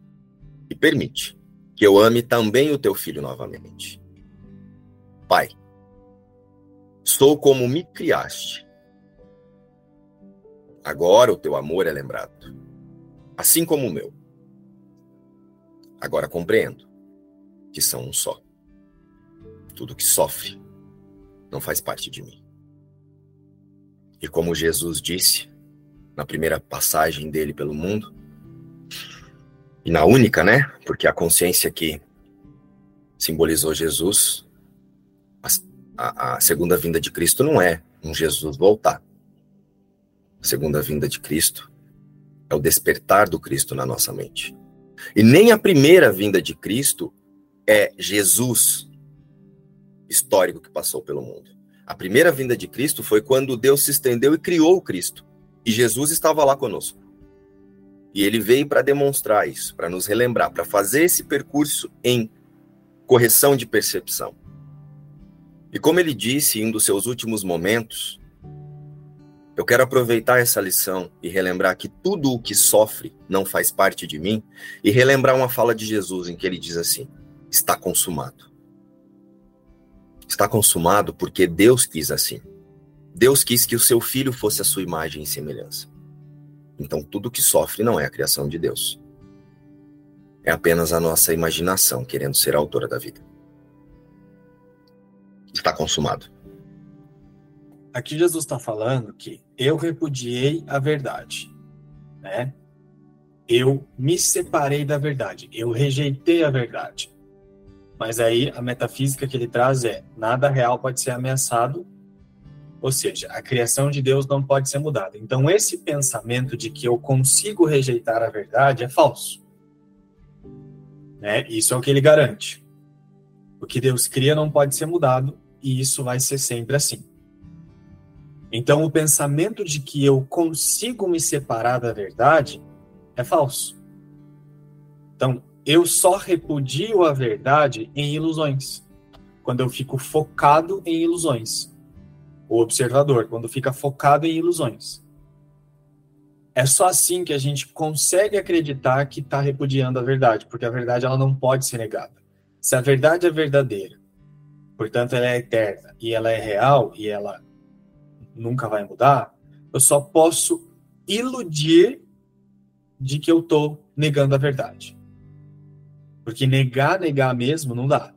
E permite que eu ame também o teu filho novamente. Pai, sou como me criaste. Agora o teu amor é lembrado, assim como o meu. Agora compreendo que são um só. Tudo que sofre não faz parte de mim. E como Jesus disse na primeira passagem dele pelo mundo, e na única, né? Porque a consciência que simbolizou Jesus, a, a segunda vinda de Cristo não é um Jesus voltar. A segunda vinda de Cristo é o despertar do Cristo na nossa mente. E nem a primeira vinda de Cristo é Jesus histórico que passou pelo mundo. A primeira vinda de Cristo foi quando Deus se estendeu e criou o Cristo. E Jesus estava lá conosco. E ele veio para demonstrar isso, para nos relembrar, para fazer esse percurso em correção de percepção. E como ele disse em um dos seus últimos momentos, eu quero aproveitar essa lição e relembrar que tudo o que sofre não faz parte de mim e relembrar uma fala de Jesus em que ele diz assim: está consumado. Está consumado porque Deus quis assim. Deus quis que o seu filho fosse a sua imagem e semelhança. Então tudo que sofre não é a criação de Deus. É apenas a nossa imaginação querendo ser a autora da vida. Está consumado. Aqui Jesus está falando que eu repudiei a verdade, né? Eu me separei da verdade, eu rejeitei a verdade. Mas aí a metafísica que ele traz é: nada real pode ser ameaçado, ou seja, a criação de Deus não pode ser mudada. Então, esse pensamento de que eu consigo rejeitar a verdade é falso. Né? Isso é o que ele garante. O que Deus cria não pode ser mudado, e isso vai ser sempre assim. Então, o pensamento de que eu consigo me separar da verdade é falso. Então, eu só repudio a verdade em ilusões, quando eu fico focado em ilusões. O observador, quando fica focado em ilusões. É só assim que a gente consegue acreditar que está repudiando a verdade, porque a verdade ela não pode ser negada. Se a verdade é verdadeira, portanto ela é eterna e ela é real e ela nunca vai mudar, eu só posso iludir de que eu estou negando a verdade. Porque negar, negar mesmo não dá.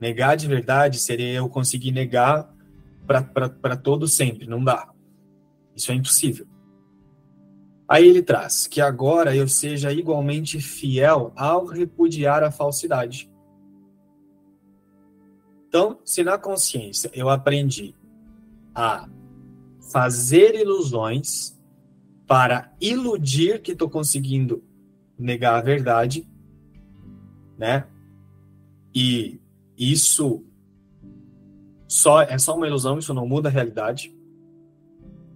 Negar de verdade seria eu conseguir negar para todo sempre. Não dá. Isso é impossível. Aí ele traz que agora eu seja igualmente fiel ao repudiar a falsidade. Então, se na consciência eu aprendi a fazer ilusões para iludir que estou conseguindo negar a verdade, né? E isso só é só uma ilusão, isso não muda a realidade.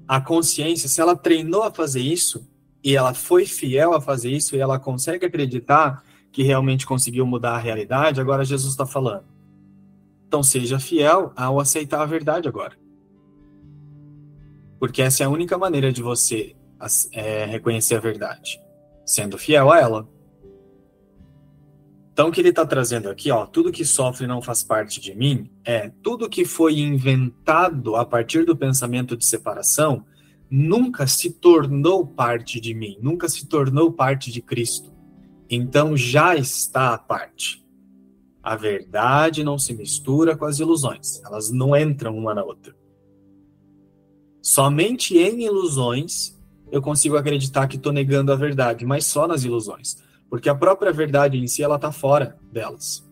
A consciência, se ela treinou a fazer isso e ela foi fiel a fazer isso e ela consegue acreditar que realmente conseguiu mudar a realidade, agora Jesus está falando. Então seja fiel ao aceitar a verdade agora. Porque essa é a única maneira de você é, reconhecer a verdade, sendo fiel a ela. Então, o que ele está trazendo aqui, ó, tudo que sofre não faz parte de mim, é tudo que foi inventado a partir do pensamento de separação nunca se tornou parte de mim, nunca se tornou parte de Cristo. Então já está à parte. A verdade não se mistura com as ilusões, elas não entram uma na outra. Somente em ilusões eu consigo acreditar que estou negando a verdade, mas só nas ilusões, porque a própria verdade em si ela está fora delas.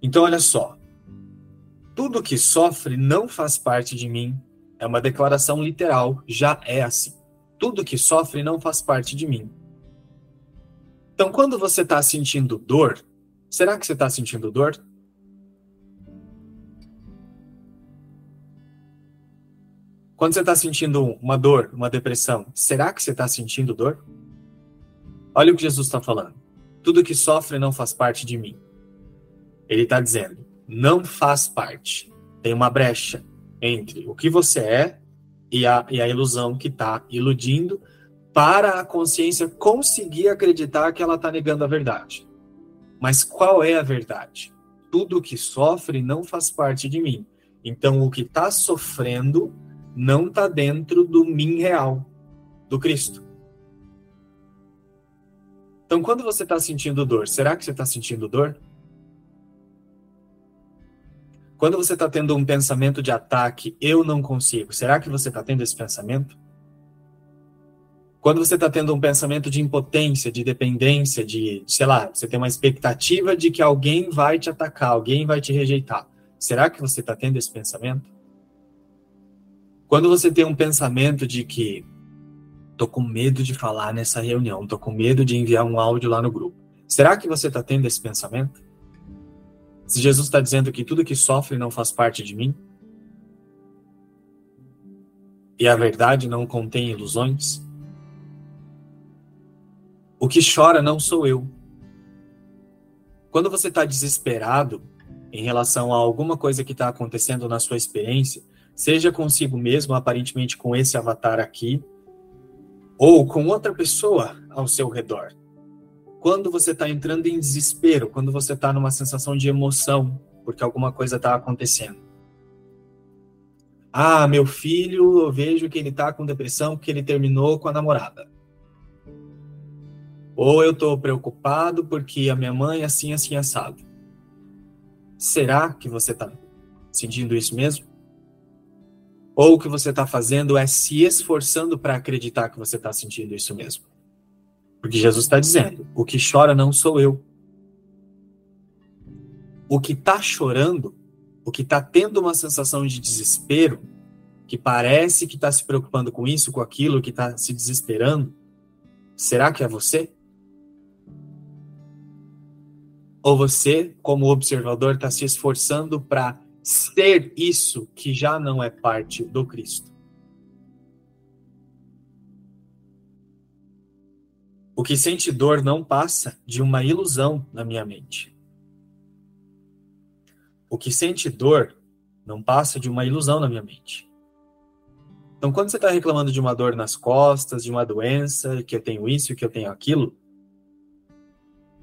Então olha só, tudo que sofre não faz parte de mim. É uma declaração literal, já é assim. Tudo que sofre não faz parte de mim. Então, quando você está sentindo dor, será que você está sentindo dor? Quando você está sentindo uma dor, uma depressão, será que você está sentindo dor? Olha o que Jesus está falando. Tudo que sofre não faz parte de mim. Ele está dizendo, não faz parte. Tem uma brecha entre o que você é e a, e a ilusão que está iludindo para a consciência conseguir acreditar que ela está negando a verdade. Mas qual é a verdade? Tudo que sofre não faz parte de mim. Então, o que está sofrendo não está dentro do mim real, do Cristo. Então, quando você está sentindo dor, será que você está sentindo dor? Quando você está tendo um pensamento de ataque, eu não consigo, será que você está tendo esse pensamento? Quando você está tendo um pensamento de impotência, de dependência, de, sei lá, você tem uma expectativa de que alguém vai te atacar, alguém vai te rejeitar, será que você está tendo esse pensamento? Quando você tem um pensamento de que tô com medo de falar nessa reunião, tô com medo de enviar um áudio lá no grupo, será que você está tendo esse pensamento? Se Jesus está dizendo que tudo que sofre não faz parte de mim, e a verdade não contém ilusões, o que chora não sou eu. Quando você está desesperado em relação a alguma coisa que está acontecendo na sua experiência, seja consigo mesmo, aparentemente com esse avatar aqui, ou com outra pessoa ao seu redor. Quando você está entrando em desespero, quando você está numa sensação de emoção, porque alguma coisa está acontecendo. Ah, meu filho, eu vejo que ele está com depressão porque ele terminou com a namorada. Ou eu estou preocupado porque a minha mãe é assim, assim, assado. Será que você está sentindo isso mesmo? Ou o que você está fazendo é se esforçando para acreditar que você está sentindo isso mesmo. Porque Jesus está dizendo: o que chora não sou eu. O que está chorando, o que está tendo uma sensação de desespero, que parece que está se preocupando com isso, com aquilo, que está se desesperando, será que é você? Ou você, como observador, está se esforçando para ser isso que já não é parte do Cristo. O que sente dor não passa de uma ilusão na minha mente. O que sente dor não passa de uma ilusão na minha mente. Então, quando você está reclamando de uma dor nas costas, de uma doença, que eu tenho isso, que eu tenho aquilo,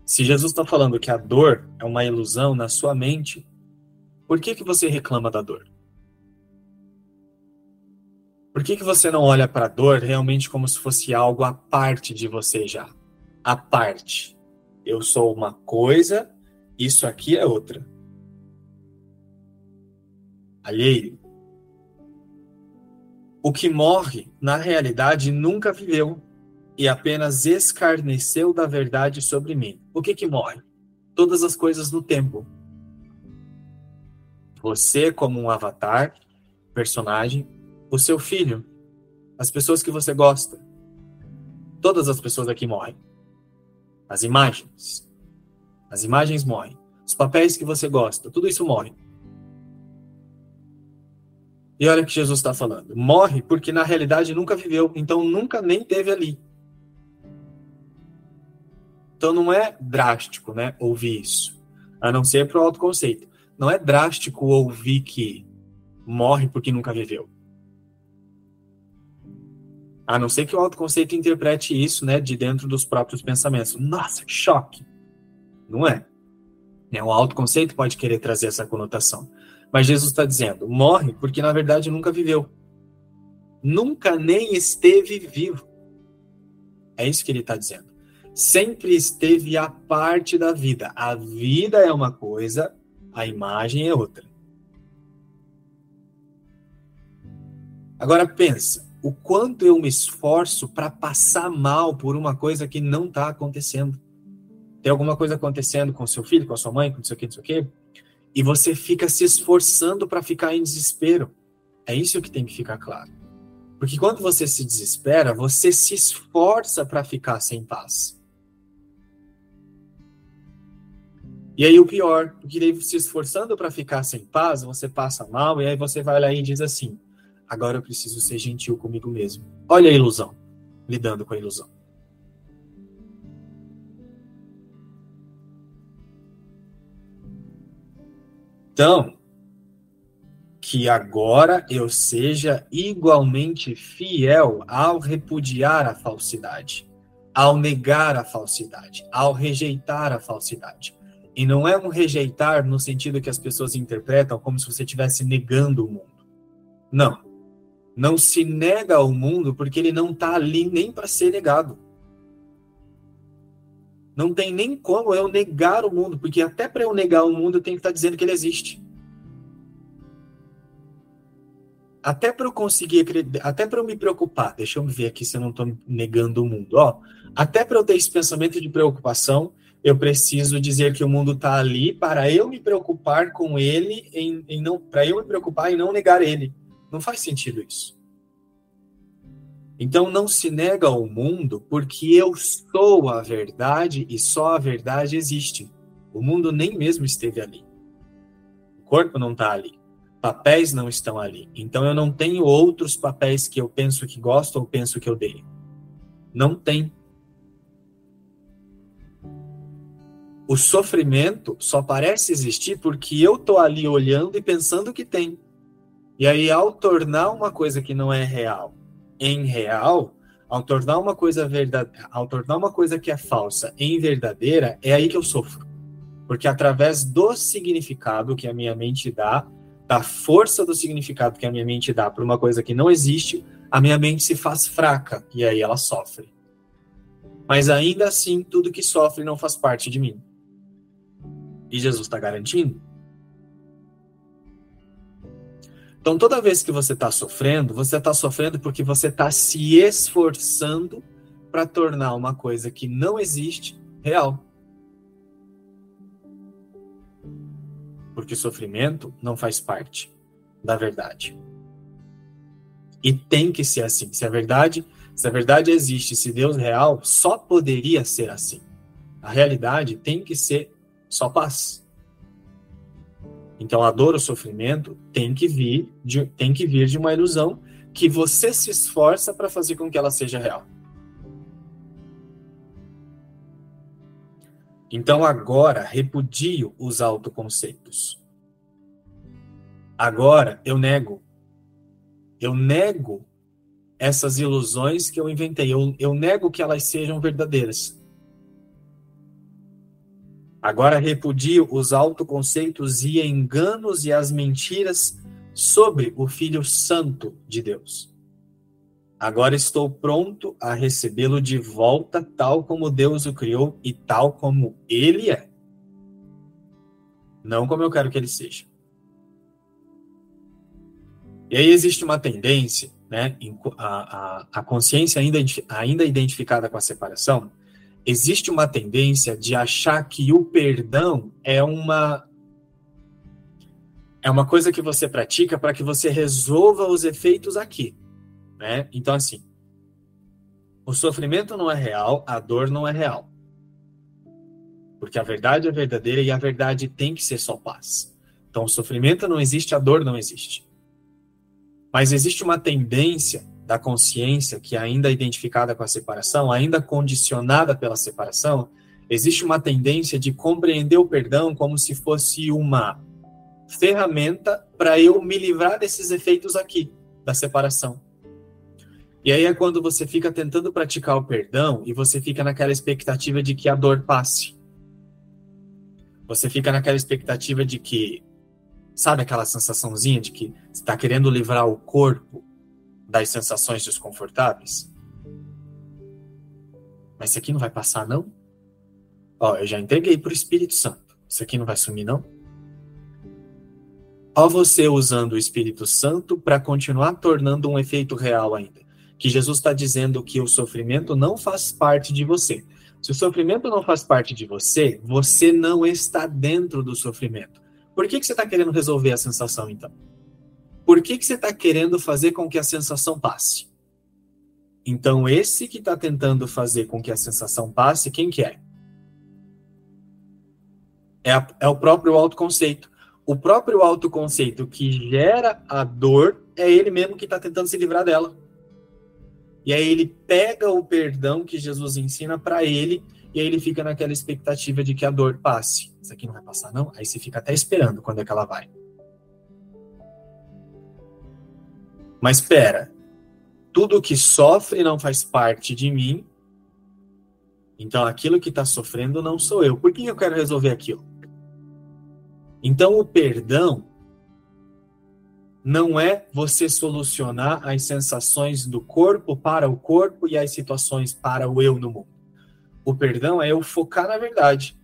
se Jesus está falando que a dor é uma ilusão na sua mente, por que, que você reclama da dor? Por que, que você não olha para a dor realmente como se fosse algo à parte de você já? À parte. Eu sou uma coisa, isso aqui é outra. alheio. O que morre, na realidade, nunca viveu e apenas escarneceu da verdade sobre mim. O que que morre? Todas as coisas no tempo. Você como um avatar, personagem, o seu filho, as pessoas que você gosta. Todas as pessoas aqui morrem. As imagens. As imagens morrem. Os papéis que você gosta, tudo isso morre. E olha o que Jesus está falando. Morre porque na realidade nunca viveu, então nunca nem teve ali. Então não é drástico, né, ouvir isso. A não ser para o autoconceito. Não é drástico ouvir que morre porque nunca viveu. A não ser que o autoconceito interprete isso, né, de dentro dos próprios pensamentos. Nossa, que choque. Não é. é. O autoconceito pode querer trazer essa conotação. Mas Jesus está dizendo, morre porque na verdade nunca viveu. Nunca nem esteve vivo. É isso que ele está dizendo. Sempre esteve a parte da vida. A vida é uma coisa, a imagem é outra. Agora pensa, o quanto eu me esforço para passar mal por uma coisa que não está acontecendo. Tem alguma coisa acontecendo com seu filho, com a sua mãe, com não sei o que, não sei o que, e você fica se esforçando para ficar em desespero. É isso que tem que ficar claro. Porque quando você se desespera, você se esforça para ficar sem paz. E aí o pior, porque daí se esforçando para ficar sem paz, você passa mal, e aí você vai lá e diz assim: Agora eu preciso ser gentil comigo mesmo. Olha a ilusão, lidando com a ilusão. Então, que agora eu seja igualmente fiel ao repudiar a falsidade, ao negar a falsidade, ao rejeitar a falsidade. E não é um rejeitar no sentido que as pessoas interpretam como se você estivesse negando o mundo. Não não se nega ao mundo porque ele não está ali nem para ser negado. Não tem nem como eu negar o mundo, porque até para eu negar o mundo eu tenho que estar tá dizendo que ele existe. Até para eu conseguir, até para eu me preocupar, deixa eu ver aqui se eu não estou negando o mundo. Ó, até para eu ter esse pensamento de preocupação, eu preciso dizer que o mundo está ali para eu me preocupar com ele, em, em não, para eu me preocupar e não negar ele. Não faz sentido isso. Então não se nega ao mundo porque eu sou a verdade e só a verdade existe. O mundo nem mesmo esteve ali. O corpo não está ali. Papéis não estão ali. Então eu não tenho outros papéis que eu penso que gosto ou penso que eu dei. Não tem. O sofrimento só parece existir porque eu tô ali olhando e pensando que tem. E aí, ao tornar uma coisa que não é real em real, ao tornar uma coisa verdadeira, ao tornar uma coisa que é falsa em verdadeira, é aí que eu sofro. Porque através do significado que a minha mente dá, da força do significado que a minha mente dá para uma coisa que não existe, a minha mente se faz fraca e aí ela sofre. Mas ainda assim, tudo que sofre não faz parte de mim. E Jesus está garantindo Então, toda vez que você está sofrendo, você está sofrendo porque você está se esforçando para tornar uma coisa que não existe real. Porque sofrimento não faz parte da verdade. E tem que ser assim. Se a verdade, se a verdade existe, se Deus é real, só poderia ser assim. A realidade tem que ser só paz. Então a dor, o sofrimento tem que vir de, tem que vir de uma ilusão que você se esforça para fazer com que ela seja real. Então agora repudio os autoconceitos. Agora eu nego. Eu nego essas ilusões que eu inventei. Eu, eu nego que elas sejam verdadeiras. Agora repudio os autoconceitos e enganos e as mentiras sobre o Filho Santo de Deus. Agora estou pronto a recebê-lo de volta, tal como Deus o criou e tal como ele é. Não como eu quero que ele seja. E aí existe uma tendência, né, a, a, a consciência ainda, ainda identificada com a separação, existe uma tendência de achar que o perdão é uma é uma coisa que você pratica para que você resolva os efeitos aqui, né? Então assim, o sofrimento não é real, a dor não é real. Porque a verdade é verdadeira e a verdade tem que ser só paz. Então, o sofrimento não existe, a dor não existe. Mas existe uma tendência da consciência que ainda é identificada com a separação, ainda condicionada pela separação, existe uma tendência de compreender o perdão como se fosse uma ferramenta para eu me livrar desses efeitos aqui da separação. E aí é quando você fica tentando praticar o perdão e você fica naquela expectativa de que a dor passe. Você fica naquela expectativa de que Sabe aquela sensaçãozinha de que está querendo livrar o corpo das sensações desconfortáveis? Mas isso aqui não vai passar, não? Ó, eu já entreguei para o Espírito Santo. Isso aqui não vai sumir, não? Ó, você usando o Espírito Santo para continuar tornando um efeito real ainda. Que Jesus está dizendo que o sofrimento não faz parte de você. Se o sofrimento não faz parte de você, você não está dentro do sofrimento. Por que, que você está querendo resolver a sensação, então? Por que, que você está querendo fazer com que a sensação passe? Então, esse que está tentando fazer com que a sensação passe, quem que é? É, a, é o próprio autoconceito. O próprio autoconceito que gera a dor é ele mesmo que está tentando se livrar dela. E aí ele pega o perdão que Jesus ensina para ele e aí ele fica naquela expectativa de que a dor passe. Isso aqui não vai passar, não? Aí você fica até esperando quando é que ela vai. Mas espera, tudo que sofre não faz parte de mim. Então aquilo que está sofrendo não sou eu. Por que eu quero resolver aquilo? Então o perdão não é você solucionar as sensações do corpo para o corpo e as situações para o eu no mundo. O perdão é eu focar na verdade.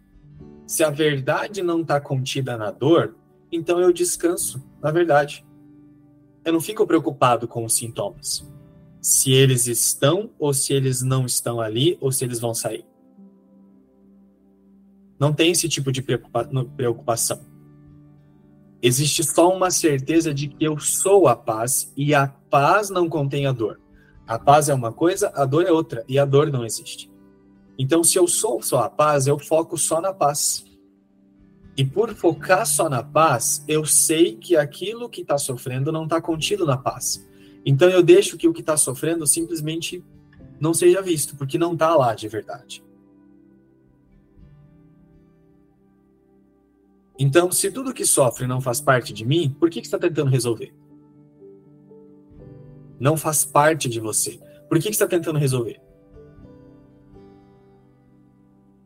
Se a verdade não está contida na dor, então eu descanso na verdade. Eu não fico preocupado com os sintomas. Se eles estão ou se eles não estão ali ou se eles vão sair. Não tem esse tipo de preocupação. Existe só uma certeza de que eu sou a paz e a paz não contém a dor. A paz é uma coisa, a dor é outra e a dor não existe. Então, se eu sou só a paz, eu foco só na paz. E por focar só na paz, eu sei que aquilo que está sofrendo não está contido na paz. Então, eu deixo que o que está sofrendo simplesmente não seja visto, porque não está lá de verdade. Então, se tudo que sofre não faz parte de mim, por que, que você está tentando resolver? Não faz parte de você. Por que, que você está tentando resolver?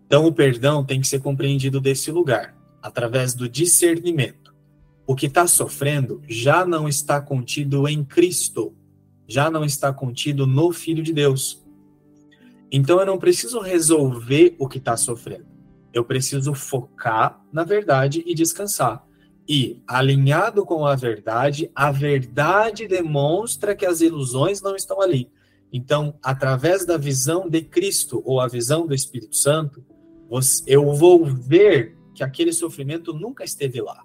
Então, o perdão tem que ser compreendido desse lugar, através do discernimento. O que está sofrendo já não está contido em Cristo, já não está contido no Filho de Deus. Então, eu não preciso resolver o que está sofrendo. Eu preciso focar na verdade e descansar. E, alinhado com a verdade, a verdade demonstra que as ilusões não estão ali. Então, através da visão de Cristo ou a visão do Espírito Santo, eu vou ver que aquele sofrimento nunca esteve lá.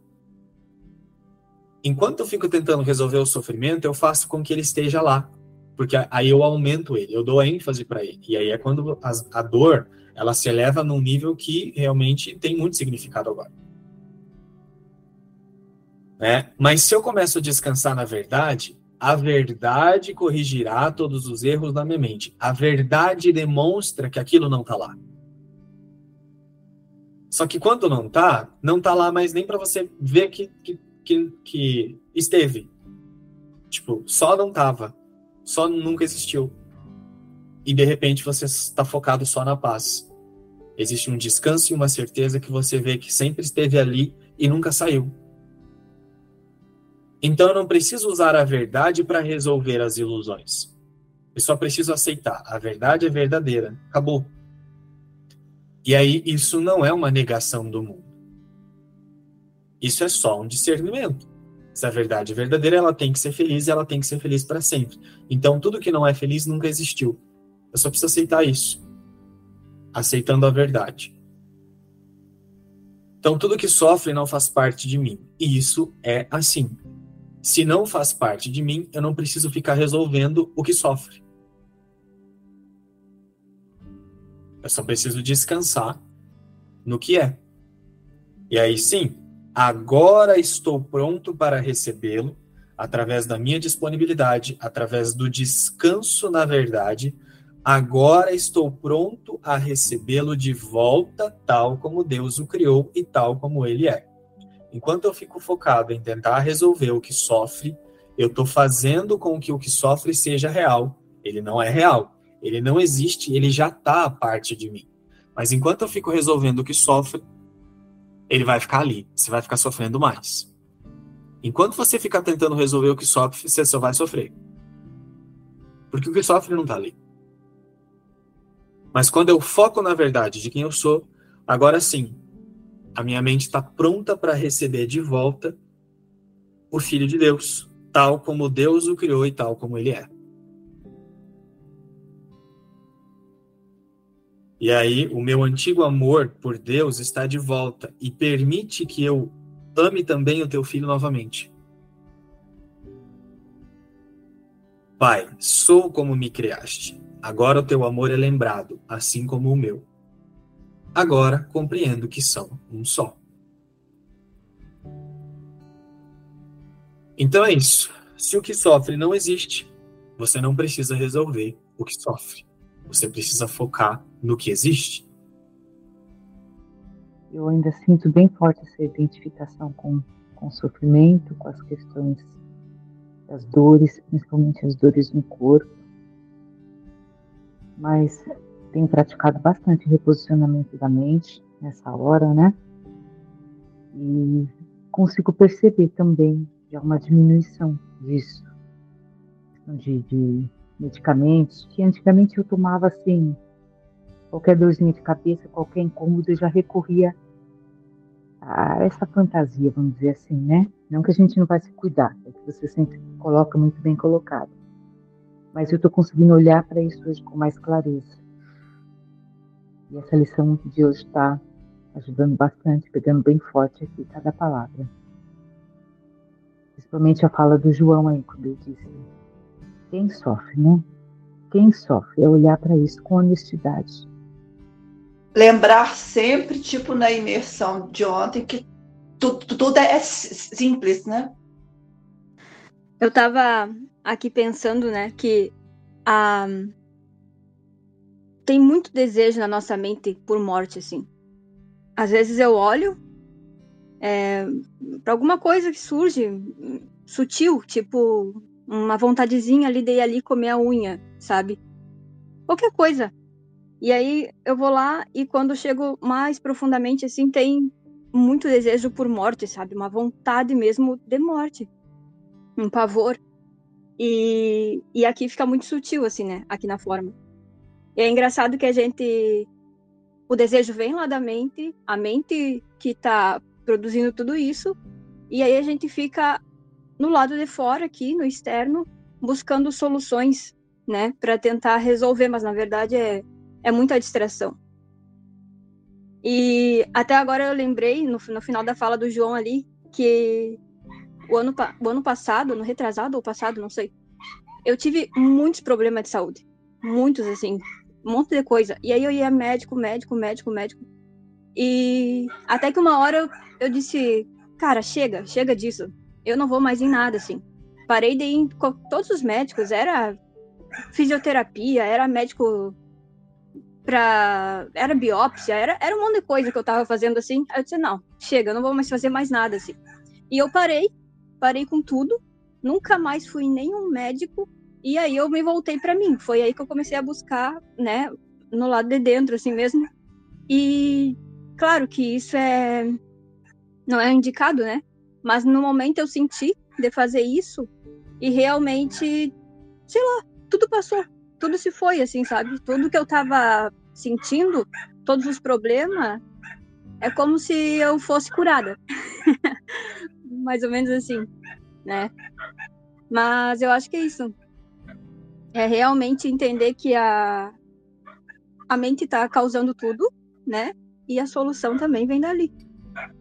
Enquanto eu fico tentando resolver o sofrimento, eu faço com que ele esteja lá, porque aí eu aumento ele, eu dou ênfase para ele. E aí é quando a, a dor ela se eleva num nível que realmente tem muito significado agora. Né? Mas se eu começo a descansar na verdade, a verdade corrigirá todos os erros da minha mente. A verdade demonstra que aquilo não está lá. Só que quando não tá, não tá lá mais nem para você ver que, que, que, que, esteve. Tipo, só não tava. Só nunca existiu. E de repente você está focado só na paz. Existe um descanso e uma certeza que você vê que sempre esteve ali e nunca saiu. Então eu não preciso usar a verdade para resolver as ilusões. Eu só preciso aceitar. A verdade é verdadeira. Acabou. E aí, isso não é uma negação do mundo. Isso é só um discernimento. Se a verdade é verdadeira, ela tem que ser feliz e ela tem que ser feliz para sempre. Então, tudo que não é feliz nunca existiu. Eu só preciso aceitar isso. Aceitando a verdade. Então, tudo que sofre não faz parte de mim. E isso é assim. Se não faz parte de mim, eu não preciso ficar resolvendo o que sofre. Eu só preciso descansar no que é. E aí sim, agora estou pronto para recebê-lo através da minha disponibilidade, através do descanso na verdade. Agora estou pronto a recebê-lo de volta, tal como Deus o criou e tal como ele é. Enquanto eu fico focado em tentar resolver o que sofre, eu estou fazendo com que o que sofre seja real. Ele não é real. Ele não existe, ele já está a parte de mim. Mas enquanto eu fico resolvendo o que sofre, ele vai ficar ali. Você vai ficar sofrendo mais. Enquanto você ficar tentando resolver o que sofre, você só vai sofrer. Porque o que sofre não está ali. Mas quando eu foco na verdade de quem eu sou, agora sim, a minha mente está pronta para receber de volta o Filho de Deus, tal como Deus o criou e tal como ele é. E aí, o meu antigo amor por Deus está de volta e permite que eu ame também o teu filho novamente. Pai, sou como me criaste. Agora o teu amor é lembrado, assim como o meu. Agora compreendo que são um só. Então é isso. Se o que sofre não existe, você não precisa resolver o que sofre. Você precisa focar no que existe. Eu ainda sinto bem forte essa identificação com, com o sofrimento, com as questões das dores, principalmente as dores no corpo. Mas tenho praticado bastante reposicionamento da mente nessa hora, né? E consigo perceber também já uma diminuição disso, de, de medicamentos, que antigamente eu tomava assim, qualquer dorzinha de cabeça, qualquer incômodo, eu já recorria a essa fantasia, vamos dizer assim, né? Não que a gente não vai se cuidar, é que você sempre coloca muito bem colocado. Mas eu estou conseguindo olhar para isso hoje com mais clareza. E essa lição de hoje está ajudando bastante, pegando bem forte aqui cada palavra. Principalmente a fala do João aí, quando ele disse quem sofre, né? Quem sofre é olhar para isso com honestidade. Lembrar sempre, tipo na imersão de ontem, que tudo, tudo é simples, né? Eu estava aqui pensando, né, que a tem muito desejo na nossa mente por morte, assim. Às vezes eu olho é, para alguma coisa que surge sutil, tipo uma vontadezinha ali de ir ali comer a unha, sabe? Qualquer coisa. E aí eu vou lá e quando chego mais profundamente, assim, tem muito desejo por morte, sabe? Uma vontade mesmo de morte. Um pavor. E, e aqui fica muito sutil, assim, né? Aqui na forma. E é engraçado que a gente. O desejo vem lá da mente, a mente que tá produzindo tudo isso, e aí a gente fica no lado de fora, aqui, no externo, buscando soluções, né, para tentar resolver, mas na verdade é, é muita distração. E até agora eu lembrei, no, no final da fala do João ali, que o ano, o ano passado, no retrasado ou passado, não sei, eu tive muitos problemas de saúde. Muitos, assim, um monte de coisa. E aí eu ia médico, médico, médico, médico. E até que uma hora eu, eu disse, cara, chega, chega disso eu não vou mais em nada, assim. Parei de ir em todos os médicos, era fisioterapia, era médico pra. Era biópsia, era, era um monte de coisa que eu tava fazendo assim. Aí eu disse, não, chega, eu não vou mais fazer mais nada, assim. E eu parei, parei com tudo, nunca mais fui nenhum médico, e aí eu me voltei para mim. Foi aí que eu comecei a buscar, né, no lado de dentro, assim mesmo. E claro que isso é. Não é indicado, né? Mas no momento eu senti de fazer isso e realmente, sei lá, tudo passou, tudo se foi, assim, sabe? Tudo que eu tava sentindo, todos os problemas, é como se eu fosse curada. Mais ou menos assim. né? Mas eu acho que é isso. É realmente entender que a, a mente está causando tudo, né? E a solução também vem dali.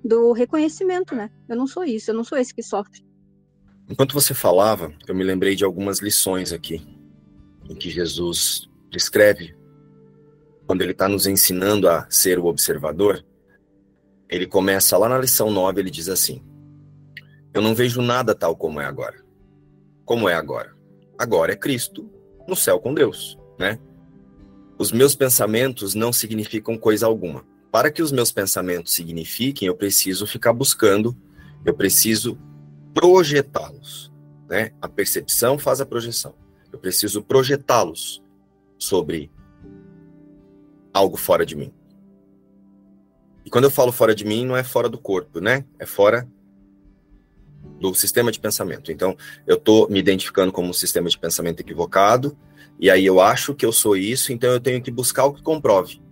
Do reconhecimento, né? Eu não sou isso, eu não sou esse que sofre. Enquanto você falava, eu me lembrei de algumas lições aqui, em que Jesus descreve, quando ele está nos ensinando a ser o observador, ele começa lá na lição 9, ele diz assim: Eu não vejo nada tal como é agora. Como é agora? Agora é Cristo no céu com Deus, né? Os meus pensamentos não significam coisa alguma. Para que os meus pensamentos signifiquem, eu preciso ficar buscando, eu preciso projetá-los, né? A percepção faz a projeção. Eu preciso projetá-los sobre algo fora de mim. E quando eu falo fora de mim, não é fora do corpo, né? É fora do sistema de pensamento. Então, eu estou me identificando como um sistema de pensamento equivocado, e aí eu acho que eu sou isso, então eu tenho que buscar o que comprove.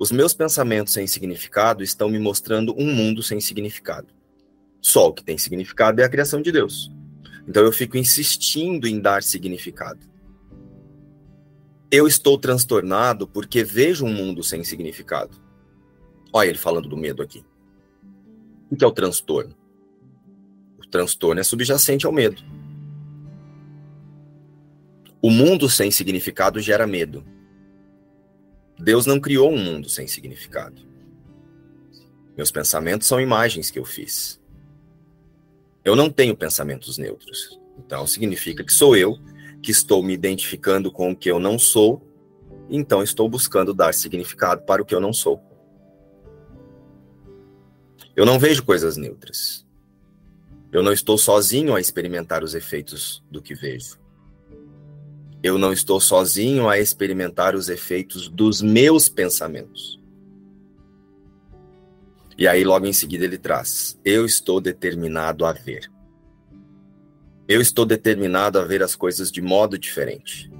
Os meus pensamentos sem significado estão me mostrando um mundo sem significado. Só o que tem significado é a criação de Deus. Então eu fico insistindo em dar significado. Eu estou transtornado porque vejo um mundo sem significado. Olha ele falando do medo aqui. O que é o transtorno? O transtorno é subjacente ao medo. O mundo sem significado gera medo. Deus não criou um mundo sem significado. Meus pensamentos são imagens que eu fiz. Eu não tenho pensamentos neutros. Então significa que sou eu que estou me identificando com o que eu não sou, então estou buscando dar significado para o que eu não sou. Eu não vejo coisas neutras. Eu não estou sozinho a experimentar os efeitos do que vejo. Eu não estou sozinho a experimentar os efeitos dos meus pensamentos. E aí, logo em seguida, ele traz: Eu estou determinado a ver. Eu estou determinado a ver as coisas de modo diferente.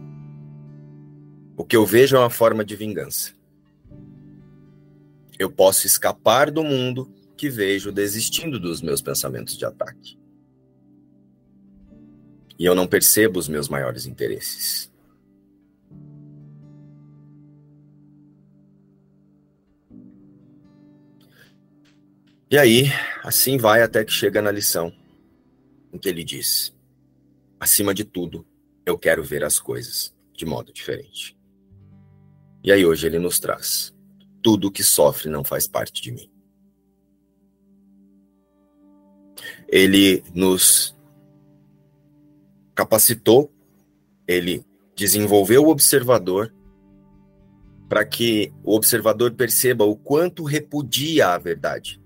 O que eu vejo é uma forma de vingança. Eu posso escapar do mundo que vejo desistindo dos meus pensamentos de ataque e eu não percebo os meus maiores interesses. E aí, assim vai até que chega na lição em que ele diz: acima de tudo, eu quero ver as coisas de modo diferente. E aí hoje ele nos traz: tudo que sofre não faz parte de mim. Ele nos capacitou, ele desenvolveu o observador para que o observador perceba o quanto repudia a verdade.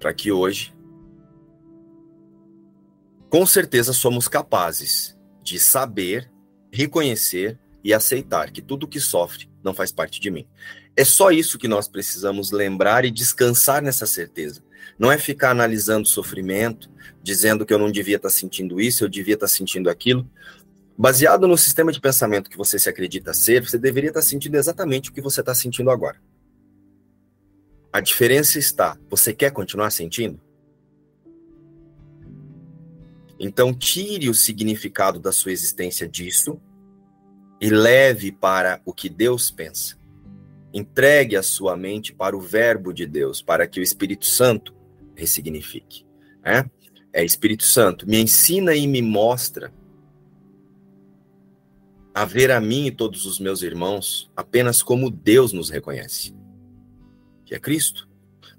Para que hoje, com certeza, somos capazes de saber, reconhecer e aceitar que tudo que sofre não faz parte de mim. É só isso que nós precisamos lembrar e descansar nessa certeza. Não é ficar analisando sofrimento, dizendo que eu não devia estar sentindo isso, eu devia estar sentindo aquilo. Baseado no sistema de pensamento que você se acredita ser, você deveria estar sentindo exatamente o que você está sentindo agora. A diferença está: você quer continuar sentindo? Então, tire o significado da sua existência disso e leve para o que Deus pensa. Entregue a sua mente para o Verbo de Deus, para que o Espírito Santo ressignifique. Né? é Espírito Santo, me ensina e me mostra a ver a mim e todos os meus irmãos apenas como Deus nos reconhece, que é Cristo.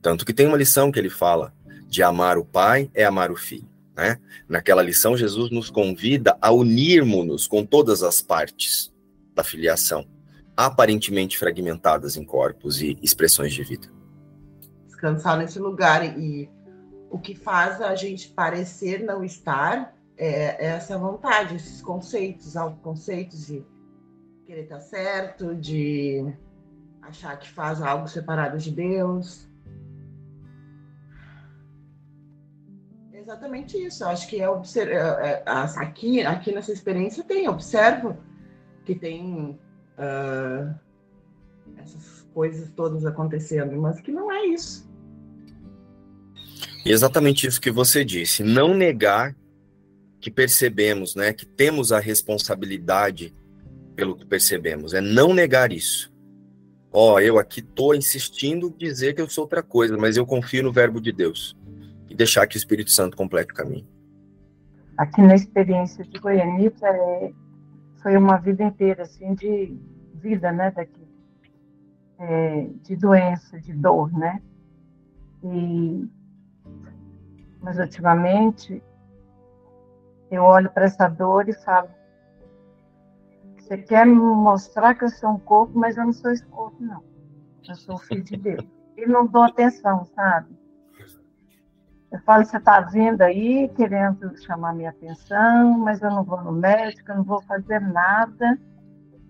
Tanto que tem uma lição que ele fala de amar o Pai é amar o Filho. Né? Naquela lição, Jesus nos convida a unirmos-nos com todas as partes da filiação, aparentemente fragmentadas em corpos e expressões de vida. Descansar nesse lugar e o que faz a gente parecer não estar é, é essa vontade, esses conceitos, autoconceitos de querer estar certo, de achar que faz algo separado de Deus. É exatamente isso. Eu acho que é, observar, é, aqui, aqui nessa experiência tem, observo que tem uh, essas coisas todas acontecendo, mas que não é isso. E exatamente isso que você disse, não negar que percebemos, né, que temos a responsabilidade pelo que percebemos, é não negar isso. Ó, oh, eu aqui tô insistindo dizer que eu sou outra coisa, mas eu confio no verbo de Deus e deixar que o Espírito Santo complete o caminho. Aqui na experiência de Goiânia é, foi uma vida inteira assim de vida, né, daqui, é, de doença, de dor, né? E mas ultimamente eu olho para essa dor e falo: Você quer me mostrar que eu sou um corpo, mas eu não sou esse corpo, não. Eu sou filho de Deus. E não dou atenção, sabe? Eu falo: Você está vindo aí querendo chamar minha atenção, mas eu não vou no médico, eu não vou fazer nada,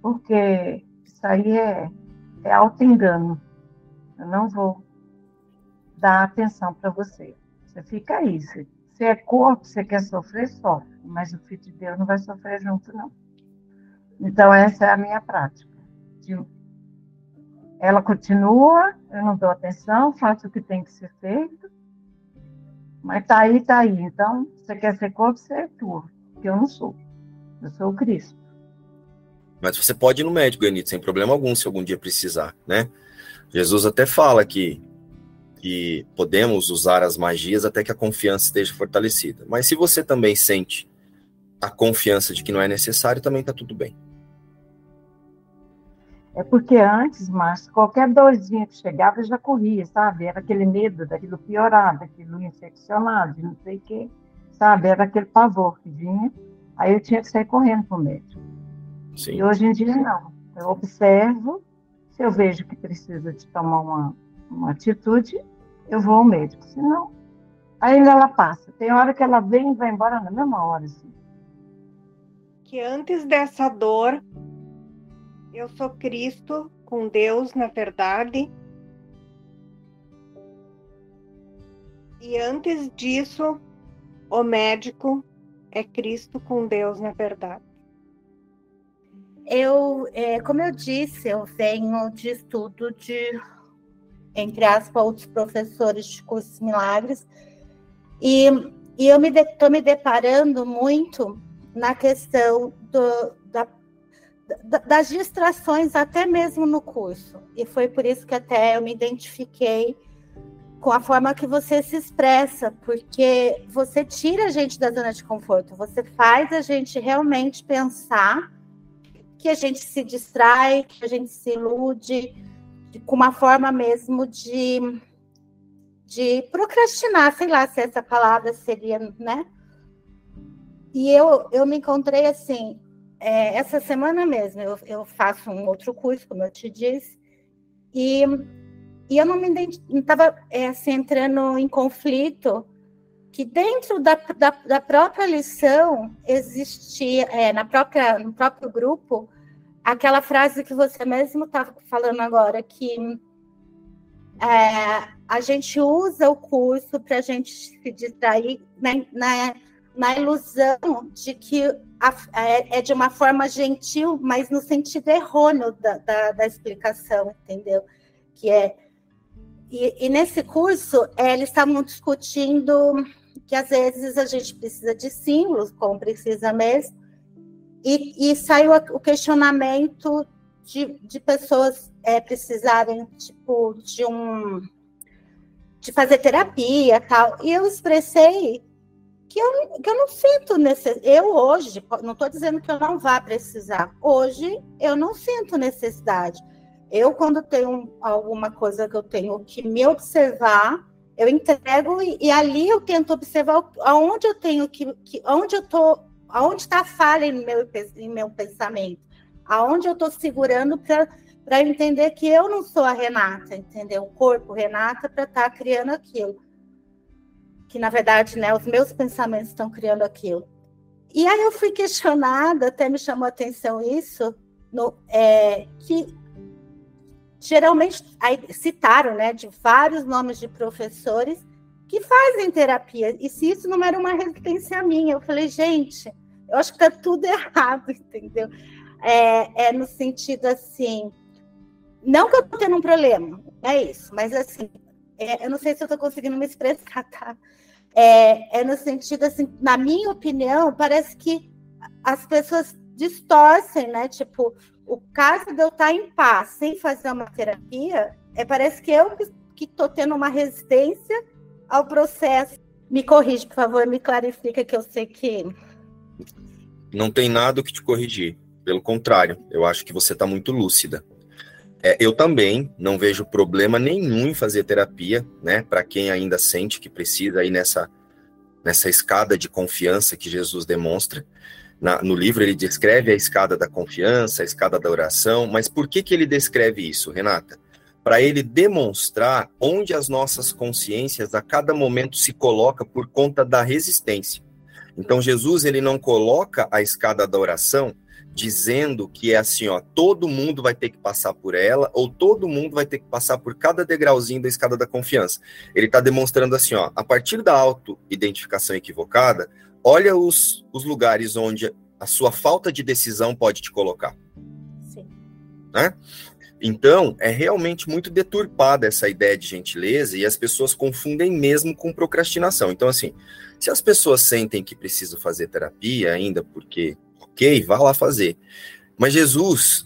porque isso aí é, é auto-engano. Eu não vou dar atenção para você. Fica aí. Se, é corpo, você quer sofrer, sofre. Mas o filho de Deus não vai sofrer junto, não. Então, essa é a minha prática. Ela continua, eu não dou atenção, faço o que tem que ser feito. Mas tá aí, tá aí. Então, você quer ser corpo, você é tu. Porque eu não sou. Eu sou o Cristo. Mas você pode ir no médico, Ganito, sem problema algum, se algum dia precisar, né? Jesus até fala que que podemos usar as magias até que a confiança esteja fortalecida. Mas se você também sente a confiança de que não é necessário, também está tudo bem. É porque antes, Márcio, qualquer dorzinha que chegava eu já corria, sabe? Era aquele medo daquilo piorar, daquilo infeccionar, de não sei o quê, sabe? Era aquele pavor que vinha. Aí eu tinha que sair correndo para o médico. Sim. E hoje em dia, não. Eu observo, se eu vejo que precisa de tomar uma, uma atitude, eu vou ao médico. Senão, ainda ela passa. Tem hora que ela vem e vai embora na mesma hora. Assim. Que antes dessa dor, eu sou Cristo com Deus na verdade. E antes disso, o médico é Cristo com Deus na verdade. Eu, é, como eu disse, eu venho de estudo de entre aspas, outros professores de cursos milagres. E, e eu estou me, me, deparando muito na questão do, da, da, das distrações, até mesmo no curso. E foi por isso que até eu me identifiquei com a forma que você se expressa, porque você tira a gente da zona de conforto, você faz a gente realmente pensar que a gente se distrai, que a gente se ilude, com uma forma mesmo de, de procrastinar, sei lá se essa palavra seria, né? E eu, eu me encontrei assim, é, essa semana mesmo, eu, eu faço um outro curso, como eu te disse, e, e eu não me estava é, assim, entrando em conflito que dentro da, da, da própria lição existia, é, na própria, no próprio grupo, aquela frase que você mesmo estava falando agora, que é, a gente usa o curso para a gente se distrair na, na, na ilusão de que a, é, é, de uma forma gentil, mas no sentido errôneo da, da, da explicação, entendeu? Que é e, e nesse curso é, eles estavam discutindo que às vezes a gente precisa de símbolos, como precisa mesmo, e, e saiu o questionamento de, de pessoas é, precisarem, tipo, de um de fazer terapia tal. E eu expressei que eu, que eu não sinto necessidade. Eu hoje, não estou dizendo que eu não vá precisar. Hoje eu não sinto necessidade. Eu, quando tenho alguma coisa que eu tenho que me observar, eu entrego e, e ali eu tento observar aonde eu tenho que, que onde eu estou Aonde está a falha em meu, em meu pensamento? Aonde eu estou segurando para entender que eu não sou a Renata, entendeu? O corpo Renata para estar tá criando aquilo. Que, na verdade, né, os meus pensamentos estão criando aquilo. E aí eu fui questionada, até me chamou a atenção isso, no, é, que geralmente aí, citaram né, de vários nomes de professores que fazem terapia. E se isso não era uma resistência minha, eu falei, gente, eu acho que está tudo errado, entendeu? É, é, no sentido assim, não que eu estou tendo um problema, é isso, mas assim, é, eu não sei se eu estou conseguindo me expressar, tá? É, é no sentido assim, na minha opinião, parece que as pessoas distorcem, né? Tipo, o caso de eu estar em paz sem fazer uma terapia, é parece que eu que estou tendo uma resistência ao processo. Me corrige, por favor, me clarifica que eu sei que. Não tem nada que te corrigir. Pelo contrário, eu acho que você está muito lúcida. É, eu também não vejo problema nenhum em fazer terapia, né? Para quem ainda sente que precisa aí nessa, nessa escada de confiança que Jesus demonstra. Na, no livro ele descreve a escada da confiança, a escada da oração, mas por que, que ele descreve isso, Renata? Para ele demonstrar onde as nossas consciências a cada momento se coloca por conta da resistência. Então Jesus ele não coloca a escada da oração dizendo que é assim, ó, todo mundo vai ter que passar por ela, ou todo mundo vai ter que passar por cada degrauzinho da escada da confiança. Ele está demonstrando assim, ó, a partir da auto-identificação equivocada, olha os, os lugares onde a sua falta de decisão pode te colocar. Sim. Né? Então, é realmente muito deturpada essa ideia de gentileza e as pessoas confundem mesmo com procrastinação. Então, assim, se as pessoas sentem que precisam fazer terapia ainda porque ok, vá lá fazer. Mas Jesus,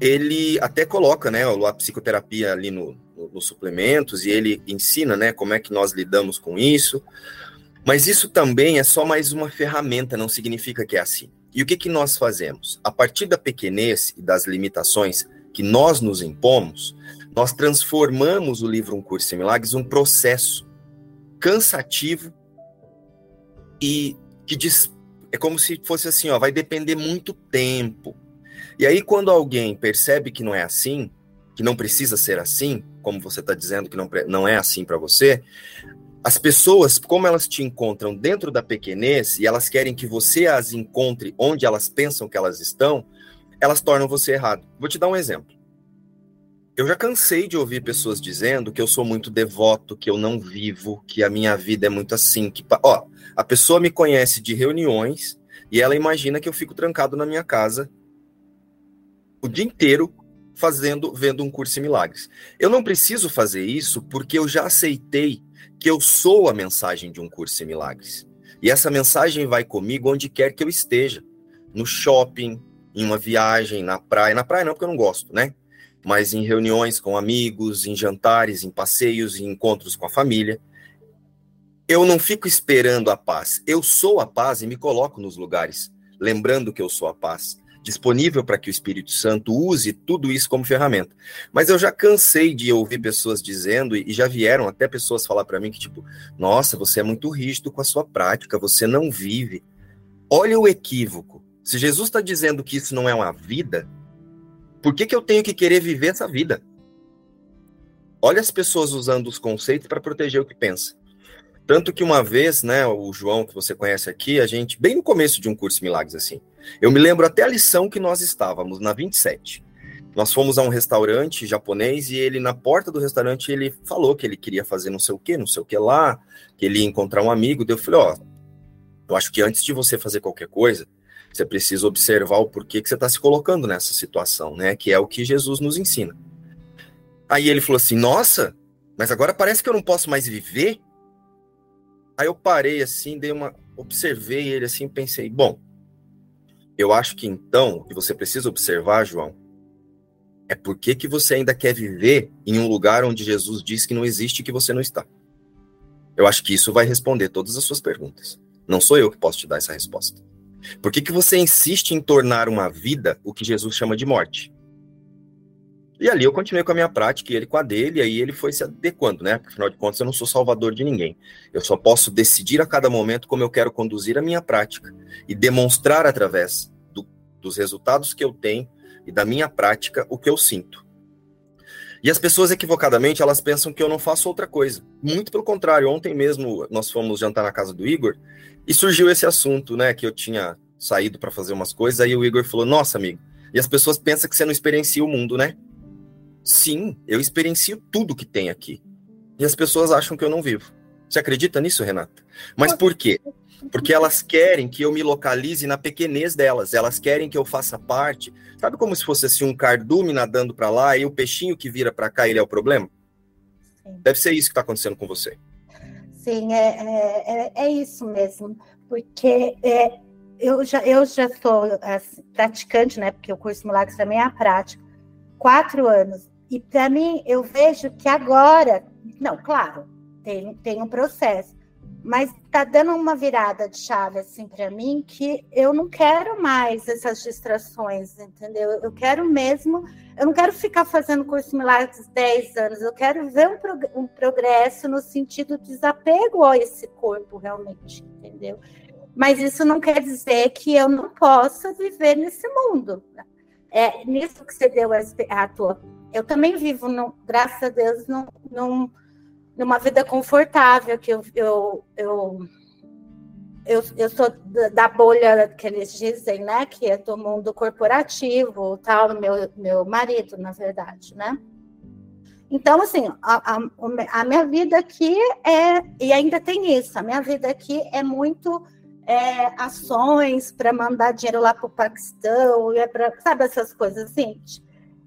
ele até coloca, né, a psicoterapia ali no, no, nos suplementos e ele ensina, né, como é que nós lidamos com isso. Mas isso também é só mais uma ferramenta, não significa que é assim. E o que, que nós fazemos? A partir da pequenez e das limitações que nós nos impomos, nós transformamos o livro Um Curso em Milagres um processo cansativo e que diz, é como se fosse assim, ó, vai depender muito tempo. E aí, quando alguém percebe que não é assim, que não precisa ser assim, como você está dizendo que não, não é assim para você, as pessoas, como elas te encontram dentro da pequenez e elas querem que você as encontre onde elas pensam que elas estão, elas tornam você errado. Vou te dar um exemplo. Eu já cansei de ouvir pessoas dizendo que eu sou muito devoto, que eu não vivo, que a minha vida é muito assim, que ó, a pessoa me conhece de reuniões e ela imagina que eu fico trancado na minha casa o dia inteiro fazendo, vendo um curso em milagres. Eu não preciso fazer isso porque eu já aceitei que eu sou a mensagem de um curso em milagres. E essa mensagem vai comigo onde quer que eu esteja, no shopping, em uma viagem, na praia, na praia não porque eu não gosto, né? Mas em reuniões com amigos, em jantares, em passeios, em encontros com a família eu não fico esperando a paz. Eu sou a paz e me coloco nos lugares, lembrando que eu sou a paz, disponível para que o Espírito Santo use tudo isso como ferramenta. Mas eu já cansei de ouvir pessoas dizendo, e já vieram até pessoas falar para mim que, tipo, nossa, você é muito rígido com a sua prática, você não vive. Olha o equívoco. Se Jesus está dizendo que isso não é uma vida, por que, que eu tenho que querer viver essa vida? Olha as pessoas usando os conceitos para proteger o que pensa. Tanto que uma vez, né, o João, que você conhece aqui, a gente, bem no começo de um curso Milagres, assim, eu me lembro até a lição que nós estávamos, na 27. Nós fomos a um restaurante japonês e ele, na porta do restaurante, ele falou que ele queria fazer não sei o que, não sei o que lá, que ele ia encontrar um amigo. Eu falei, ó, eu acho que antes de você fazer qualquer coisa, você precisa observar o porquê que você está se colocando nessa situação, né? Que é o que Jesus nos ensina. Aí ele falou assim: Nossa, mas agora parece que eu não posso mais viver. Aí eu parei assim, dei uma. Observei ele assim, pensei, bom, eu acho que então o que você precisa observar, João, é por que, que você ainda quer viver em um lugar onde Jesus diz que não existe e que você não está. Eu acho que isso vai responder todas as suas perguntas. Não sou eu que posso te dar essa resposta. Por que, que você insiste em tornar uma vida o que Jesus chama de morte? E ali eu continuei com a minha prática e ele com a dele, e aí ele foi se adequando, né? Porque afinal de contas eu não sou salvador de ninguém. Eu só posso decidir a cada momento como eu quero conduzir a minha prática e demonstrar através do, dos resultados que eu tenho e da minha prática o que eu sinto. E as pessoas equivocadamente, elas pensam que eu não faço outra coisa. Muito pelo contrário, ontem mesmo nós fomos jantar na casa do Igor e surgiu esse assunto, né, que eu tinha saído para fazer umas coisas, aí o Igor falou: "Nossa, amigo, e as pessoas pensam que você não experiencia o mundo, né?" Sim, eu experiencio tudo que tem aqui. E as pessoas acham que eu não vivo. Você acredita nisso, Renata? Mas por quê? Porque elas querem que eu me localize na pequenez delas. Elas querem que eu faça parte. Sabe como se fosse assim um cardume nadando para lá e o peixinho que vira para cá ele é o problema? Sim. Deve ser isso que está acontecendo com você. Sim, é, é, é, é isso mesmo, porque é, eu, já, eu já sou praticante, né? Porque o curso Milagres também é a prática, quatro anos. E para mim, eu vejo que agora, não, claro, tem, tem um processo, mas está dando uma virada de chave assim para mim que eu não quero mais essas distrações, entendeu? Eu quero mesmo, eu não quero ficar fazendo curso milagres 10 anos, eu quero ver um, prog um progresso no sentido de desapego a esse corpo realmente, entendeu? Mas isso não quer dizer que eu não possa viver nesse mundo. É nisso que você deu a, tua. Eu também vivo, no, graças a Deus, num, num numa vida confortável, que eu, eu, eu, eu, eu sou da bolha que eles dizem, né? Que é do mundo corporativo, tal, meu, meu marido, na verdade, né? Então, assim, a, a, a minha vida aqui é, e ainda tem isso, a minha vida aqui é muito é, ações para mandar dinheiro lá para o Paquistão, é para, sabe, essas coisas assim.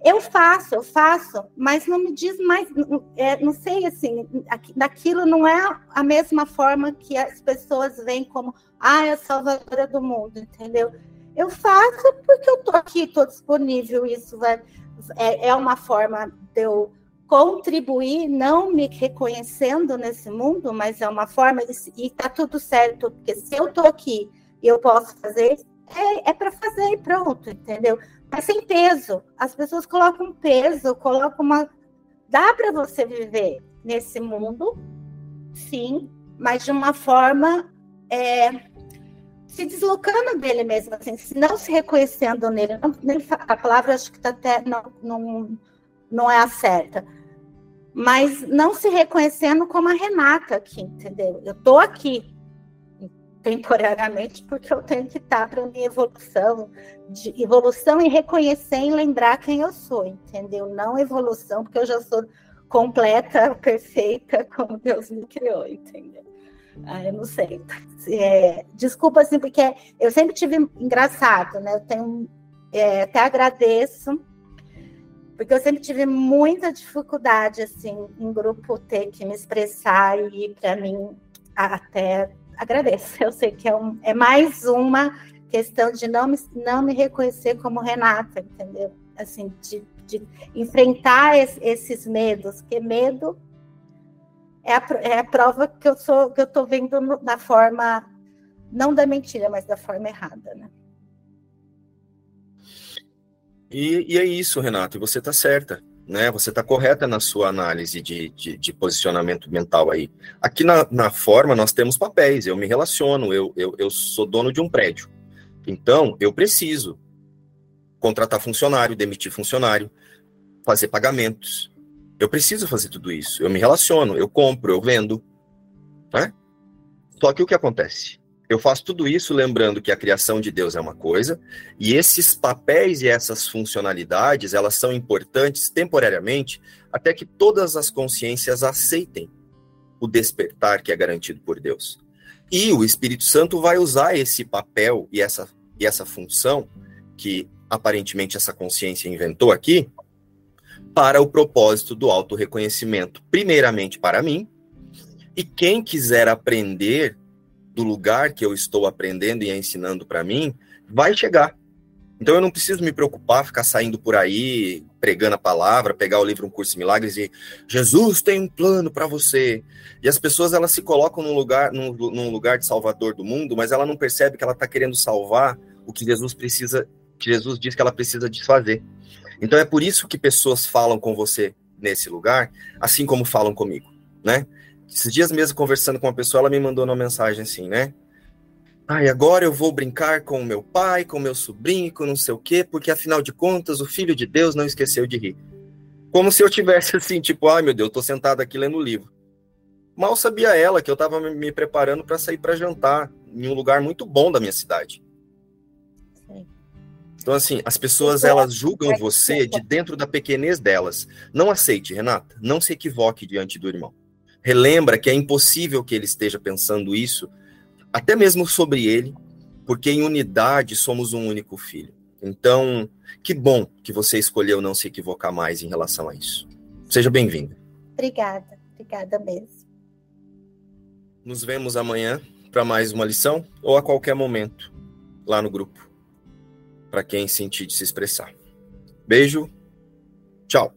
Eu faço, eu faço, mas não me diz mais, é, não sei assim, daquilo não é a mesma forma que as pessoas veem como, ah, é a salvadora do mundo, entendeu? Eu faço porque eu tô aqui, tô disponível, isso vai, é, é uma forma de eu contribuir, não me reconhecendo nesse mundo, mas é uma forma, e tá tudo certo, porque se eu tô aqui e eu posso fazer, é, é para fazer e pronto, entendeu? Mas sem peso. As pessoas colocam peso, colocam uma. Dá para você viver nesse mundo, sim, mas de uma forma é, se deslocando dele mesmo, assim, não se reconhecendo nele. Não, a palavra acho que tá até não, não, não é a certa. Mas não se reconhecendo como a Renata aqui, entendeu? Eu estou aqui, temporariamente, porque eu tenho que estar para minha evolução, de evolução e reconhecer e lembrar quem eu sou, entendeu? Não evolução, porque eu já sou completa, perfeita, como Deus me criou, entendeu? Ah, eu não sei. É, desculpa, assim, porque eu sempre tive engraçado, né? Eu tenho, é, até agradeço, porque eu sempre tive muita dificuldade, assim, em grupo ter que me expressar e, para mim, até agradeço. Eu sei que é, um, é mais uma questão de não me, não me reconhecer como Renata, entendeu? Assim, de, de enfrentar es, esses medos, que medo é a, é a prova que eu sou que eu estou vendo da forma não da mentira, mas da forma errada, né? E, e é isso, Renato, e você está certa né? Você está correta na sua análise de, de, de, posicionamento mental aí. Aqui na, na forma nós temos papéis, eu me relaciono, eu, eu, eu sou dono de um prédio. Então, eu preciso contratar funcionário, demitir funcionário, fazer pagamentos. Eu preciso fazer tudo isso. Eu me relaciono, eu compro, eu vendo. Né? Só que o que acontece? Eu faço tudo isso lembrando que a criação de Deus é uma coisa, e esses papéis e essas funcionalidades, elas são importantes temporariamente até que todas as consciências aceitem o despertar que é garantido por Deus. E o Espírito Santo vai usar esse papel e essa, e essa função que aparentemente essa consciência inventou aqui para o propósito do auto-reconhecimento, primeiramente para mim, e quem quiser aprender do lugar que eu estou aprendendo e ensinando para mim, vai chegar. Então eu não preciso me preocupar, ficar saindo por aí, pregando a palavra, pegar o livro Um Curso de Milagres e Jesus tem um plano para você. E as pessoas elas se colocam num lugar, num, num, lugar de salvador do mundo, mas ela não percebe que ela está querendo salvar o que Jesus precisa, que Jesus diz que ela precisa desfazer. Então é por isso que pessoas falam com você nesse lugar, assim como falam comigo, né? Esses dias mesmo, conversando com uma pessoa, ela me mandou uma mensagem assim, né? Ah, e agora eu vou brincar com o meu pai, com o meu sobrinho, com não sei o quê, porque afinal de contas o filho de Deus não esqueceu de rir. Como se eu tivesse assim, tipo, ai meu Deus, eu tô sentado aqui lendo o livro. Mal sabia ela que eu estava me preparando para sair para jantar em um lugar muito bom da minha cidade. Então, assim, as pessoas elas julgam você de dentro da pequenez delas. Não aceite, Renata. Não se equivoque diante do irmão relembra que é impossível que ele esteja pensando isso, até mesmo sobre ele, porque em unidade somos um único filho. Então, que bom que você escolheu não se equivocar mais em relação a isso. Seja bem-vinda. Obrigada. Obrigada mesmo. Nos vemos amanhã para mais uma lição ou a qualquer momento lá no grupo, para quem sentir de se expressar. Beijo, tchau.